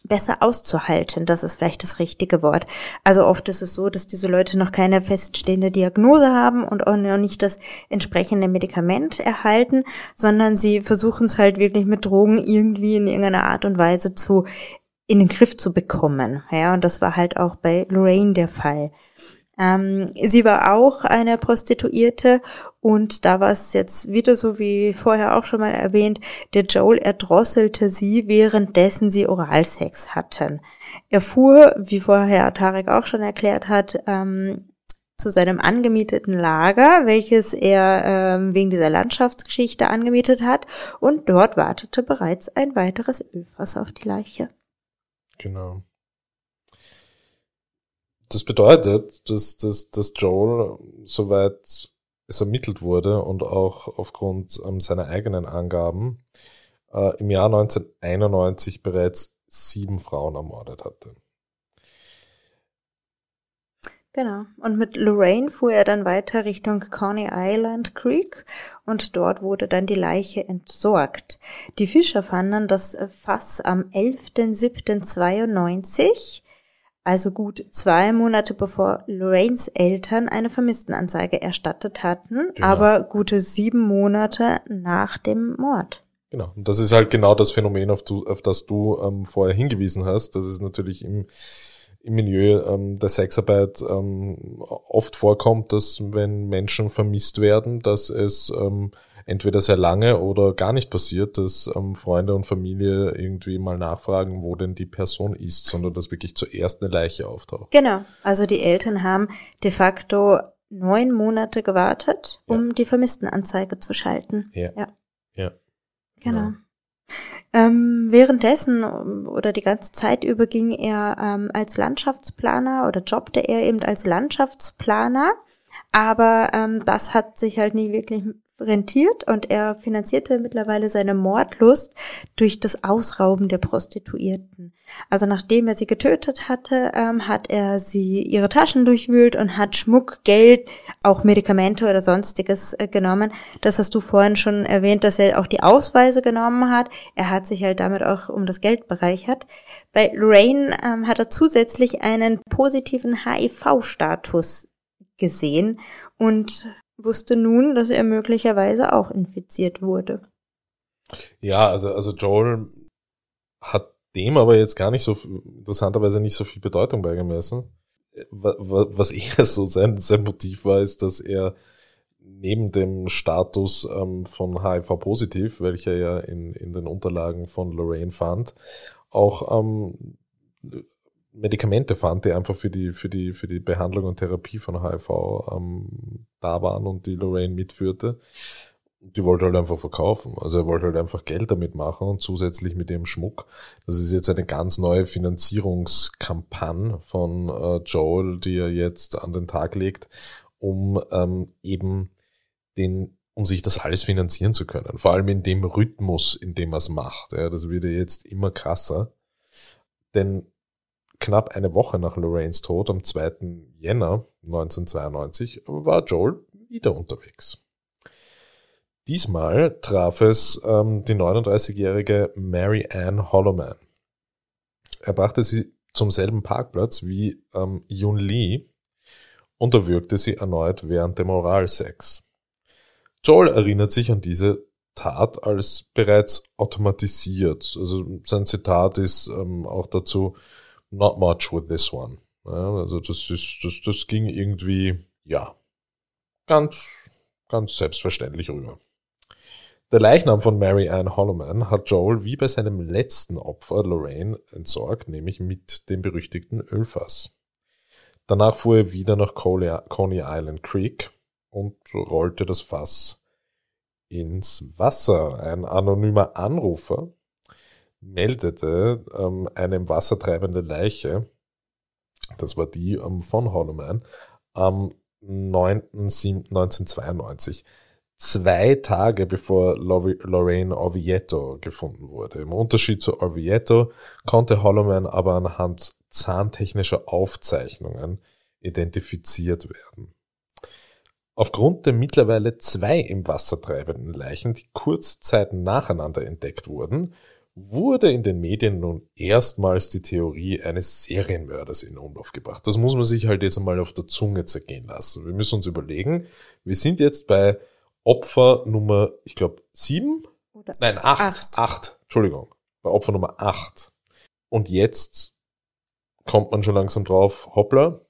Speaker 2: besser auszuhalten. Das ist vielleicht das richtige Wort. Also oft ist es so, dass diese Leute noch keine feststehende Diagnose haben und auch noch nicht das entsprechende Medikament erhalten, sondern sie versuchen es halt wirklich mit Drogen irgendwie in irgendeiner Art und Weise zu in den Griff zu bekommen. Ja, und das war halt auch bei Lorraine der Fall. Ähm, sie war auch eine Prostituierte und da war es jetzt wieder so wie vorher auch schon mal erwähnt, der Joel erdrosselte sie, währenddessen sie Oralsex hatten. Er fuhr, wie vorher Tarek auch schon erklärt hat, ähm, zu seinem angemieteten Lager, welches er ähm, wegen dieser Landschaftsgeschichte angemietet hat, und dort wartete bereits ein weiteres Ölfass auf die Leiche.
Speaker 1: Genau das bedeutet, dass, dass, dass Joel, soweit es ermittelt wurde und auch aufgrund ähm, seiner eigenen Angaben, äh, im Jahr 1991 bereits sieben Frauen ermordet hatte.
Speaker 2: Genau. Und mit Lorraine fuhr er dann weiter Richtung Coney Island Creek und dort wurde dann die Leiche entsorgt. Die Fischer fanden das Fass am 11.07.92 also gut zwei Monate bevor Lorraines Eltern eine Vermisstenanzeige erstattet hatten, genau. aber gute sieben Monate nach dem Mord.
Speaker 1: Genau, und das ist halt genau das Phänomen, auf, du, auf das du ähm, vorher hingewiesen hast, dass es natürlich im, im Milieu ähm, der Sexarbeit ähm, oft vorkommt, dass wenn Menschen vermisst werden, dass es ähm, entweder sehr lange oder gar nicht passiert, dass ähm, Freunde und Familie irgendwie mal nachfragen, wo denn die Person ist, sondern dass wirklich zuerst eine Leiche auftaucht.
Speaker 2: Genau. Also die Eltern haben de facto neun Monate gewartet, um ja. die Vermisstenanzeige zu schalten.
Speaker 1: Ja. Ja. ja.
Speaker 2: Genau. Ja. Ähm, währenddessen oder die ganze Zeit über ging er ähm, als Landschaftsplaner oder jobbte er eben als Landschaftsplaner, aber ähm, das hat sich halt nie wirklich rentiert und er finanzierte mittlerweile seine Mordlust durch das Ausrauben der Prostituierten. Also nachdem er sie getötet hatte, ähm, hat er sie ihre Taschen durchwühlt und hat Schmuck, Geld, auch Medikamente oder sonstiges äh, genommen. Das hast du vorhin schon erwähnt, dass er auch die Ausweise genommen hat. Er hat sich halt damit auch um das Geld bereichert. Bei Lorraine ähm, hat er zusätzlich einen positiven HIV-Status gesehen und wusste nun, dass er möglicherweise auch infiziert wurde.
Speaker 1: Ja, also, also Joel hat dem aber jetzt gar nicht so, interessanterweise nicht so viel Bedeutung beigemessen. Was eher so sein, sein Motiv war, ist, dass er neben dem Status ähm, von HIV-positiv, welcher ja in, in den Unterlagen von Lorraine fand, auch ähm, Medikamente fand, die einfach für die, für die, für die Behandlung und Therapie von HIV ähm, da waren und die Lorraine mitführte. Die wollte halt einfach verkaufen. Also er wollte halt einfach Geld damit machen und zusätzlich mit dem Schmuck. Das ist jetzt eine ganz neue Finanzierungskampagne von äh, Joel, die er jetzt an den Tag legt, um ähm, eben den um sich das alles finanzieren zu können. Vor allem in dem Rhythmus, in dem er es macht. Ja, das wird ja jetzt immer krasser. Denn knapp eine Woche nach Lorraines Tod am 2. Jänner 1992 war Joel wieder unterwegs. Diesmal traf es ähm, die 39-jährige Mary Ann Holloman. Er brachte sie zum selben Parkplatz wie ähm, Yun Lee und erwürgte sie erneut während dem Oralsex. Joel erinnert sich an diese Tat als bereits automatisiert. Also sein Zitat ist ähm, auch dazu, not much with this one. Ja, also das ist, das, das ging irgendwie, ja, ganz, ganz selbstverständlich rüber. Der Leichnam von Mary Ann Holloman hat Joel wie bei seinem letzten Opfer Lorraine entsorgt, nämlich mit dem berüchtigten Ölfass. Danach fuhr er wieder nach Coney Island Creek und rollte das Fass ins Wasser. Ein anonymer Anrufer meldete ähm, eine im Wasser treibende Leiche, das war die ähm, von Holloman, am 9.7.1992. zwei Tage bevor Lorraine Orvieto gefunden wurde. Im Unterschied zu Orvieto konnte Holloman aber anhand zahntechnischer Aufzeichnungen identifiziert werden. Aufgrund der mittlerweile zwei im Wasser treibenden Leichen, die kurze Zeit nacheinander entdeckt wurden, wurde in den Medien nun erstmals die Theorie eines Serienmörders in Umlauf gebracht. Das muss man sich halt jetzt einmal auf der Zunge zergehen lassen. Wir müssen uns überlegen, wir sind jetzt bei Opfer Nummer, ich glaube, sieben? Oder Nein, acht. acht. Acht. Entschuldigung. Bei Opfer Nummer acht. Und jetzt kommt man schon langsam drauf, hoppla,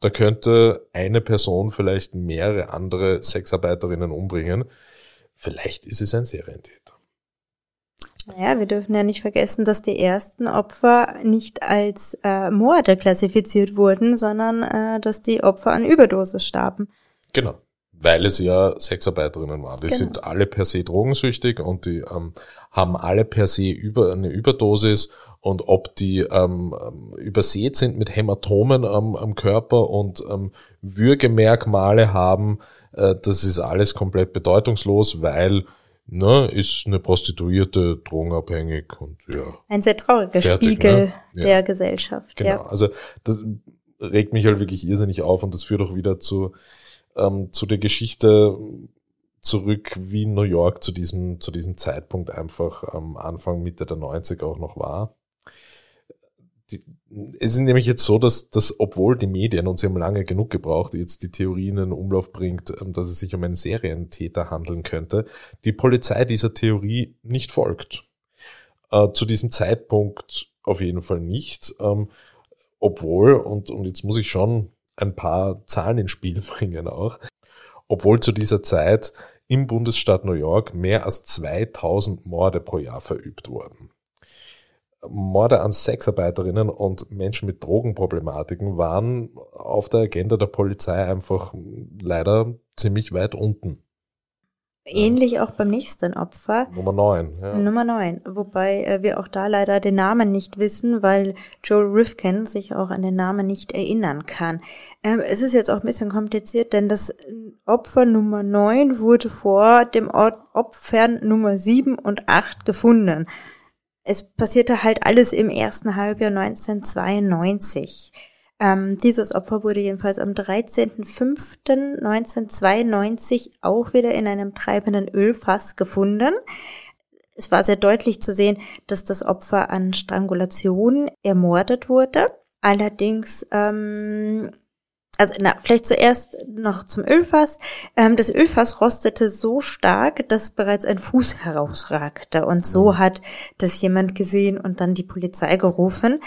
Speaker 1: da könnte eine Person vielleicht mehrere andere Sexarbeiterinnen umbringen. Vielleicht ist es ein Serientäter.
Speaker 2: Naja, wir dürfen ja nicht vergessen, dass die ersten Opfer nicht als äh, Morde klassifiziert wurden, sondern äh, dass die Opfer an Überdosis starben.
Speaker 1: Genau. Weil es ja Sexarbeiterinnen waren. Die genau. sind alle per se drogensüchtig und die ähm, haben alle per se über eine Überdosis und ob die ähm, übersät sind mit Hämatomen am, am Körper und ähm, Würgemerkmale haben, äh, das ist alles komplett bedeutungslos, weil ne, ist eine Prostituierte, drogenabhängig und ja.
Speaker 2: Ein sehr trauriger fertig, Spiegel ne? der Gesellschaft.
Speaker 1: Genau,
Speaker 2: ja.
Speaker 1: also das regt mich halt wirklich irrsinnig auf und das führt auch wieder zu, ähm, zu der Geschichte zurück, wie New York zu diesem, zu diesem Zeitpunkt einfach am Anfang, Mitte der 90er auch noch war die, es ist nämlich jetzt so, dass, dass obwohl die Medien, und sie haben lange genug gebraucht, jetzt die Theorie in den Umlauf bringt, ähm, dass es sich um einen Serientäter handeln könnte, die Polizei dieser Theorie nicht folgt. Äh, zu diesem Zeitpunkt auf jeden Fall nicht. Ähm, obwohl, und, und jetzt muss ich schon ein paar Zahlen ins Spiel bringen auch, obwohl zu dieser Zeit im Bundesstaat New York mehr als 2000 Morde pro Jahr verübt wurden. Morde an Sexarbeiterinnen und Menschen mit Drogenproblematiken waren auf der Agenda der Polizei einfach leider ziemlich weit unten.
Speaker 2: Ähnlich ja. auch beim nächsten Opfer.
Speaker 1: Nummer neun.
Speaker 2: Ja. Nummer neun. Wobei äh, wir auch da leider den Namen nicht wissen, weil Joel Rifkin sich auch an den Namen nicht erinnern kann. Ähm, es ist jetzt auch ein bisschen kompliziert, denn das Opfer Nummer neun wurde vor dem Ort Opfern Nummer sieben und acht gefunden es passierte halt alles im ersten Halbjahr 1992. Ähm, dieses Opfer wurde jedenfalls am 13.05.1992 auch wieder in einem treibenden Ölfass gefunden. Es war sehr deutlich zu sehen, dass das Opfer an Strangulation ermordet wurde. Allerdings ähm, also na, vielleicht zuerst noch zum Ölfass. Ähm, das Ölfass rostete so stark, dass bereits ein Fuß herausragte. Und so mhm. hat das jemand gesehen und dann die Polizei gerufen.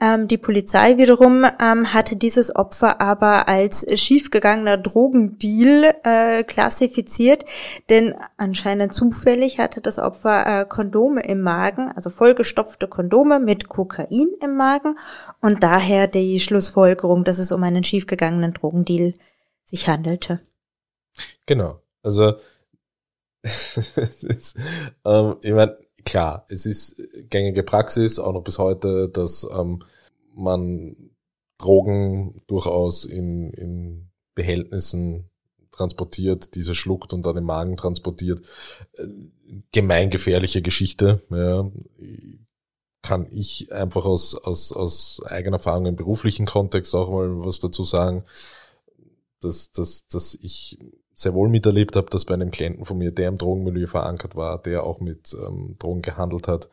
Speaker 2: Ähm, die Polizei wiederum ähm, hatte dieses Opfer aber als schiefgegangener Drogendeal äh, klassifiziert, denn anscheinend zufällig hatte das Opfer äh, Kondome im Magen, also vollgestopfte Kondome mit Kokain im Magen und daher die Schlussfolgerung, dass es um einen schiefgegangenen schiefgegangenen Drogendeal sich handelte.
Speaker 1: Genau. Also ist, ähm, ich meine, klar, es ist gängige Praxis, auch noch bis heute, dass ähm, man Drogen durchaus in, in Behältnissen transportiert, diese schluckt und dann im Magen transportiert. Äh, gemeingefährliche Geschichte. Ja. Kann ich einfach aus, aus, aus eigener Erfahrung im beruflichen Kontext auch mal was dazu sagen, dass, dass, dass ich sehr wohl miterlebt habe, dass bei einem Klienten von mir, der im Drogenmilieu verankert war, der auch mit ähm, Drogen gehandelt hat,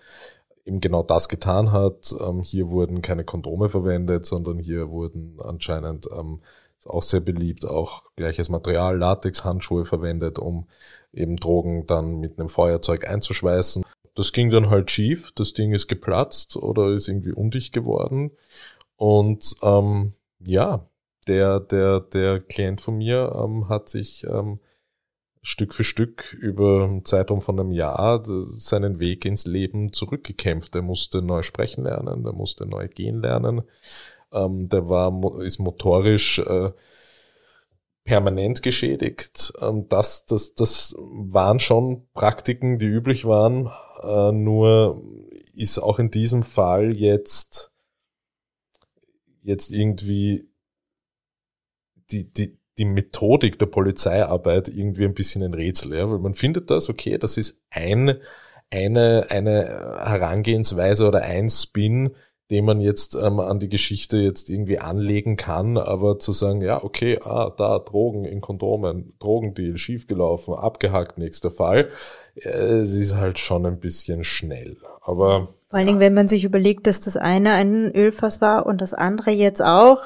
Speaker 1: eben genau das getan hat. Ähm, hier wurden keine Kondome verwendet, sondern hier wurden anscheinend ähm, auch sehr beliebt, auch gleiches Material, Latex-Handschuhe verwendet, um eben Drogen dann mit einem Feuerzeug einzuschweißen das ging dann halt schief, das Ding ist geplatzt oder ist irgendwie undicht geworden. Und ähm, ja, der, der, der Klient von mir ähm, hat sich ähm, Stück für Stück über einen Zeitraum von einem Jahr seinen Weg ins Leben zurückgekämpft. Er musste neu sprechen lernen, er musste neu gehen lernen. Ähm, der war, ist motorisch äh, permanent geschädigt. Ähm, das, das, das waren schon Praktiken, die üblich waren, äh, nur ist auch in diesem Fall jetzt, jetzt irgendwie die, die, die Methodik der Polizeiarbeit irgendwie ein bisschen ein Rätsel, ja, weil man findet das, okay, das ist ein, eine, eine Herangehensweise oder ein Spin, den man jetzt ähm, an die Geschichte jetzt irgendwie anlegen kann, aber zu sagen, ja, okay, ah, da Drogen in Kondomen, Drogendeal, schiefgelaufen, abgehakt, nächster Fall, äh, es ist halt schon ein bisschen schnell. Aber
Speaker 2: vor allen Dingen, wenn man sich überlegt, dass das eine ein Ölfass war und das andere jetzt auch,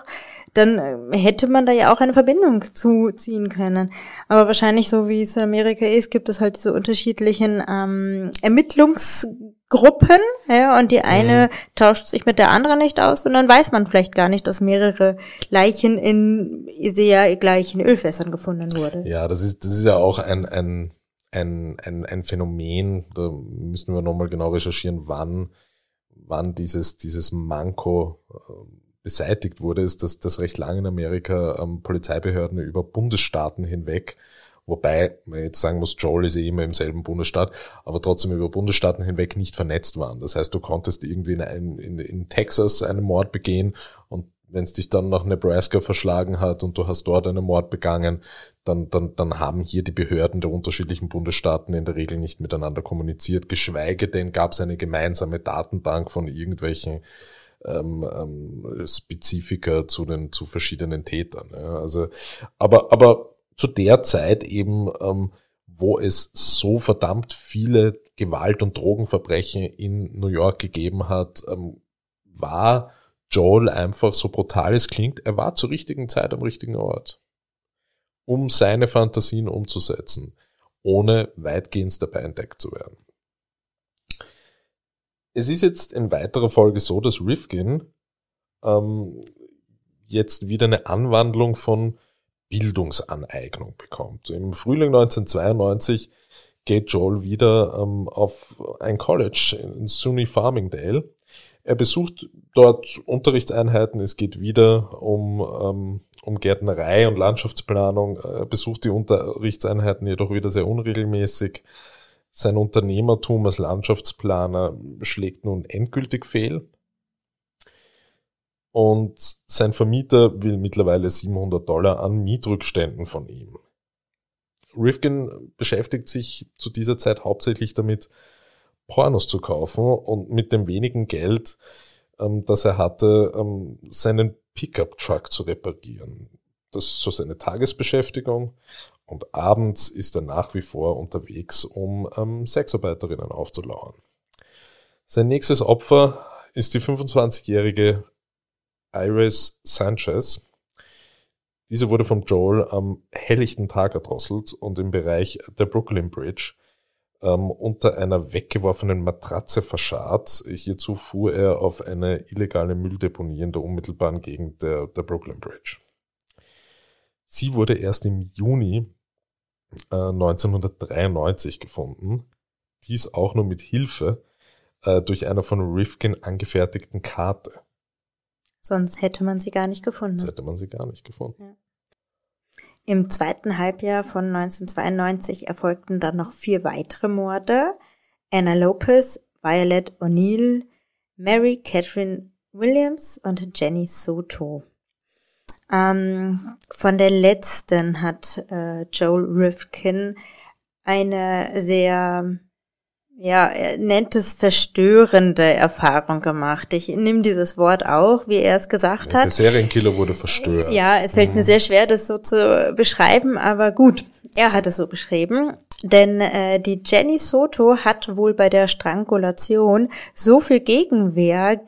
Speaker 2: dann äh, hätte man da ja auch eine Verbindung zuziehen können. Aber wahrscheinlich, so wie es in Amerika ist, gibt es halt diese unterschiedlichen ähm, Ermittlungsgruppen, ja, und die eine mhm. tauscht sich mit der anderen nicht aus und dann weiß man vielleicht gar nicht, dass mehrere Leichen in sehr gleichen Ölfässern gefunden wurde.
Speaker 1: Ja, das ist, das ist ja auch ein, ein ein, ein, ein Phänomen, da müssen wir nochmal genau recherchieren, wann, wann dieses, dieses Manko äh, beseitigt wurde, ist, dass, dass recht lange in Amerika ähm, Polizeibehörden über Bundesstaaten hinweg, wobei man jetzt sagen muss, Joel ist eh immer im selben Bundesstaat, aber trotzdem über Bundesstaaten hinweg nicht vernetzt waren. Das heißt, du konntest irgendwie in, in, in Texas einen Mord begehen und wenn es dich dann nach Nebraska verschlagen hat und du hast dort einen Mord begangen, dann, dann, dann haben hier die Behörden der unterschiedlichen Bundesstaaten in der Regel nicht miteinander kommuniziert, geschweige denn gab es eine gemeinsame Datenbank von irgendwelchen ähm, ähm, Spezifika zu den zu verschiedenen Tätern. Ja. Also, aber aber zu der Zeit eben, ähm, wo es so verdammt viele Gewalt- und Drogenverbrechen in New York gegeben hat, ähm, war Joel einfach so brutal es klingt, er war zur richtigen Zeit am richtigen Ort, um seine Fantasien umzusetzen, ohne weitgehend dabei entdeckt zu werden. Es ist jetzt in weiterer Folge so, dass Rifkin ähm, jetzt wieder eine Anwandlung von Bildungsaneignung bekommt. Im Frühling 1992 geht Joel wieder ähm, auf ein College in SUNY Farmingdale er besucht dort Unterrichtseinheiten. Es geht wieder um, ähm, um Gärtnerei und Landschaftsplanung. Er besucht die Unterrichtseinheiten jedoch wieder sehr unregelmäßig. Sein Unternehmertum als Landschaftsplaner schlägt nun endgültig fehl. Und sein Vermieter will mittlerweile 700 Dollar an Mietrückständen von ihm. Rifkin beschäftigt sich zu dieser Zeit hauptsächlich damit, Pornos zu kaufen und mit dem wenigen Geld, ähm, das er hatte, ähm, seinen Pickup-Truck zu reparieren. Das ist so seine Tagesbeschäftigung. Und abends ist er nach wie vor unterwegs, um ähm, Sexarbeiterinnen aufzulauern. Sein nächstes Opfer ist die 25-jährige Iris Sanchez. Diese wurde von Joel am helllichten Tag erdrosselt und im Bereich der Brooklyn Bridge ähm, unter einer weggeworfenen Matratze verscharrt. Hierzu fuhr er auf eine illegale Mülldeponie in der unmittelbaren Gegend der, der Brooklyn Bridge. Sie wurde erst im Juni äh, 1993 gefunden. Dies auch nur mit Hilfe äh, durch einer von Rifkin angefertigten Karte.
Speaker 2: Sonst hätte man sie gar nicht gefunden.
Speaker 1: Sonst hätte man sie gar nicht gefunden. Ja.
Speaker 2: Im zweiten Halbjahr von 1992 erfolgten dann noch vier weitere Morde. Anna Lopez, Violet O'Neill, Mary Catherine Williams und Jenny Soto. Ähm, von der letzten hat äh, Joel Rifkin eine sehr ja, er nennt es verstörende Erfahrung gemacht. Ich nehme dieses Wort auch, wie er es gesagt hat.
Speaker 1: Der Serienkiller wurde verstört.
Speaker 2: Ja, es fällt mhm. mir sehr schwer, das so zu beschreiben, aber gut, er hat es so beschrieben. Denn äh, die Jenny Soto hat wohl bei der Strangulation so viel Gegenwehr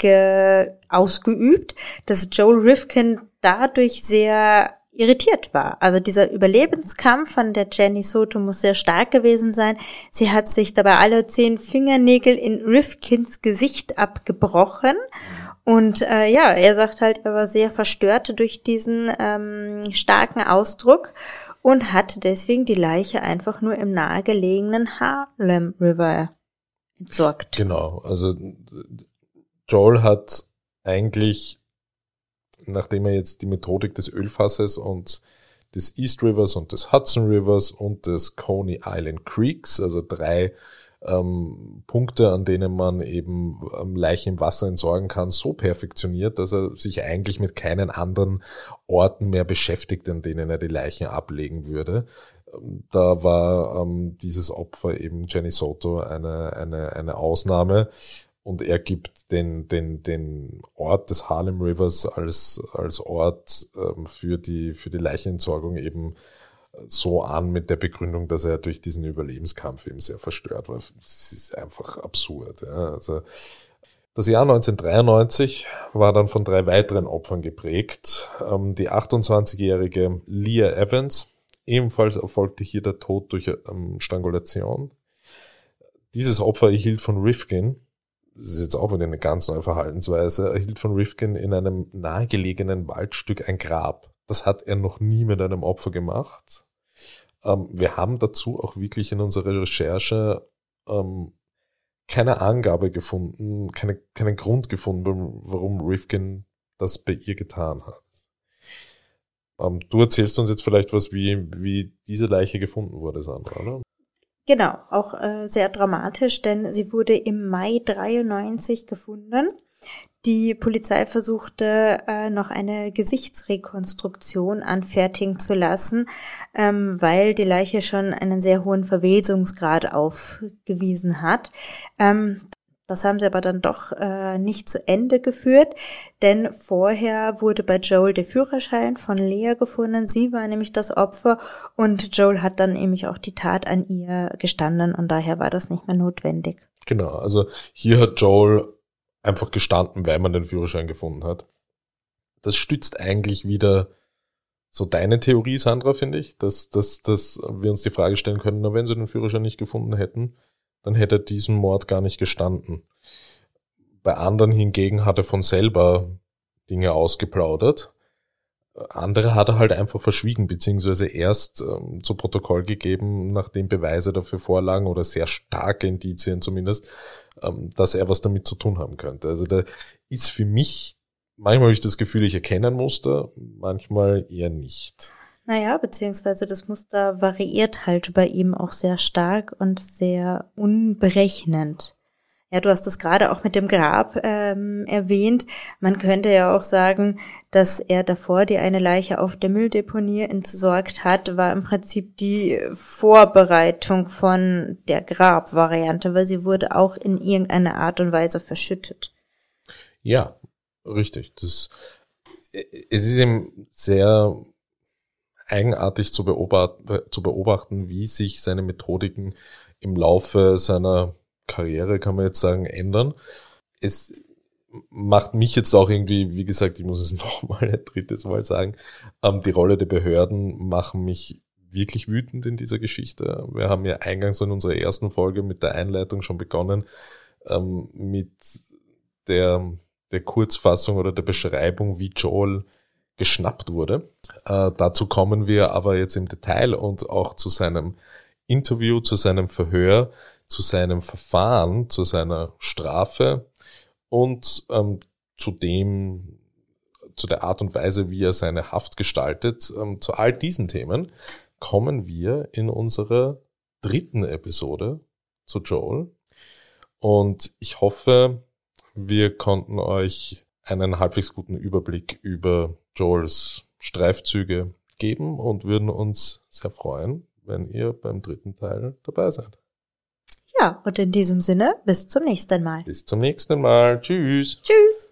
Speaker 2: ausgeübt, dass Joel Rifkin dadurch sehr irritiert war. Also dieser Überlebenskampf von der Jenny Soto muss sehr stark gewesen sein. Sie hat sich dabei alle zehn Fingernägel in Rifkins Gesicht abgebrochen. Und äh, ja, er sagt halt, er war sehr verstört durch diesen ähm, starken Ausdruck und hat deswegen die Leiche einfach nur im nahegelegenen Harlem River entsorgt.
Speaker 1: Genau, also Joel hat eigentlich nachdem er jetzt die Methodik des Ölfasses und des East Rivers und des Hudson Rivers und des Coney Island Creeks, also drei ähm, Punkte, an denen man eben ähm, Leichen im Wasser entsorgen kann, so perfektioniert, dass er sich eigentlich mit keinen anderen Orten mehr beschäftigt, an denen er die Leichen ablegen würde. Ähm, da war ähm, dieses Opfer eben Jenny Soto eine, eine, eine Ausnahme und er gibt den, den, den Ort des Harlem Rivers als, als Ort ähm, für, die, für die Leichenentsorgung eben so an mit der Begründung, dass er durch diesen Überlebenskampf eben sehr verstört war. Es ist einfach absurd. Ja. Also das Jahr 1993 war dann von drei weiteren Opfern geprägt. Ähm, die 28-jährige Leah Evans, ebenfalls erfolgte hier der Tod durch ähm, Strangulation. Dieses Opfer erhielt von Rifkin, das ist jetzt auch wieder eine ganz neue Verhaltensweise, erhielt von Rifkin in einem nahegelegenen Waldstück ein Grab. Das hat er noch nie mit einem Opfer gemacht. Ähm, wir haben dazu auch wirklich in unserer Recherche ähm, keine Angabe gefunden, keine, keinen Grund gefunden, warum Rifkin das bei ihr getan hat. Ähm, du erzählst uns jetzt vielleicht was, wie, wie diese Leiche gefunden wurde, Sandra, oder?
Speaker 2: Genau, auch äh, sehr dramatisch, denn sie wurde im Mai 93 gefunden. Die Polizei versuchte äh, noch eine Gesichtsrekonstruktion anfertigen zu lassen, ähm, weil die Leiche schon einen sehr hohen Verwesungsgrad aufgewiesen hat. Ähm, das haben sie aber dann doch äh, nicht zu Ende geführt, denn vorher wurde bei Joel der Führerschein von Lea gefunden. Sie war nämlich das Opfer und Joel hat dann nämlich auch die Tat an ihr gestanden und daher war das nicht mehr notwendig.
Speaker 1: Genau, also hier hat Joel einfach gestanden, weil man den Führerschein gefunden hat. Das stützt eigentlich wieder so deine Theorie, Sandra, finde ich, dass, dass, dass wir uns die Frage stellen können, na, wenn sie den Führerschein nicht gefunden hätten, dann hätte er diesen Mord gar nicht gestanden. Bei anderen hingegen hat er von selber Dinge ausgeplaudert. Andere hat er halt einfach verschwiegen, beziehungsweise erst ähm, zu Protokoll gegeben, nachdem Beweise dafür vorlagen oder sehr starke Indizien zumindest, ähm, dass er was damit zu tun haben könnte. Also da ist für mich, manchmal habe ich das Gefühl, ich erkenne ein Muster, manchmal eher nicht.
Speaker 2: Naja, beziehungsweise das Muster variiert halt bei ihm auch sehr stark und sehr unberechnend. Ja, du hast das gerade auch mit dem Grab ähm, erwähnt. Man könnte ja auch sagen, dass er davor die eine Leiche auf der Mülldeponie entsorgt hat, war im Prinzip die Vorbereitung von der Grabvariante, weil sie wurde auch in irgendeiner Art und Weise verschüttet.
Speaker 1: Ja, richtig. Das, es ist eben sehr eigenartig zu beobachten, zu beobachten, wie sich seine Methodiken im Laufe seiner Karriere, kann man jetzt sagen, ändern. Es macht mich jetzt auch irgendwie, wie gesagt, ich muss es nochmal ein drittes Mal sagen, ähm, die Rolle der Behörden machen mich wirklich wütend in dieser Geschichte. Wir haben ja eingangs in unserer ersten Folge mit der Einleitung schon begonnen, ähm, mit der, der Kurzfassung oder der Beschreibung, wie Joel geschnappt wurde. Äh, dazu kommen wir aber jetzt im Detail und auch zu seinem Interview, zu seinem Verhör, zu seinem Verfahren, zu seiner Strafe und ähm, zu dem, zu der Art und Weise, wie er seine Haft gestaltet. Ähm, zu all diesen Themen kommen wir in unserer dritten Episode zu Joel. Und ich hoffe, wir konnten euch einen halbwegs guten Überblick über Joels Streifzüge geben und würden uns sehr freuen, wenn ihr beim dritten Teil dabei seid.
Speaker 2: Ja, und in diesem Sinne, bis zum nächsten Mal.
Speaker 1: Bis zum nächsten Mal. Tschüss.
Speaker 2: Tschüss.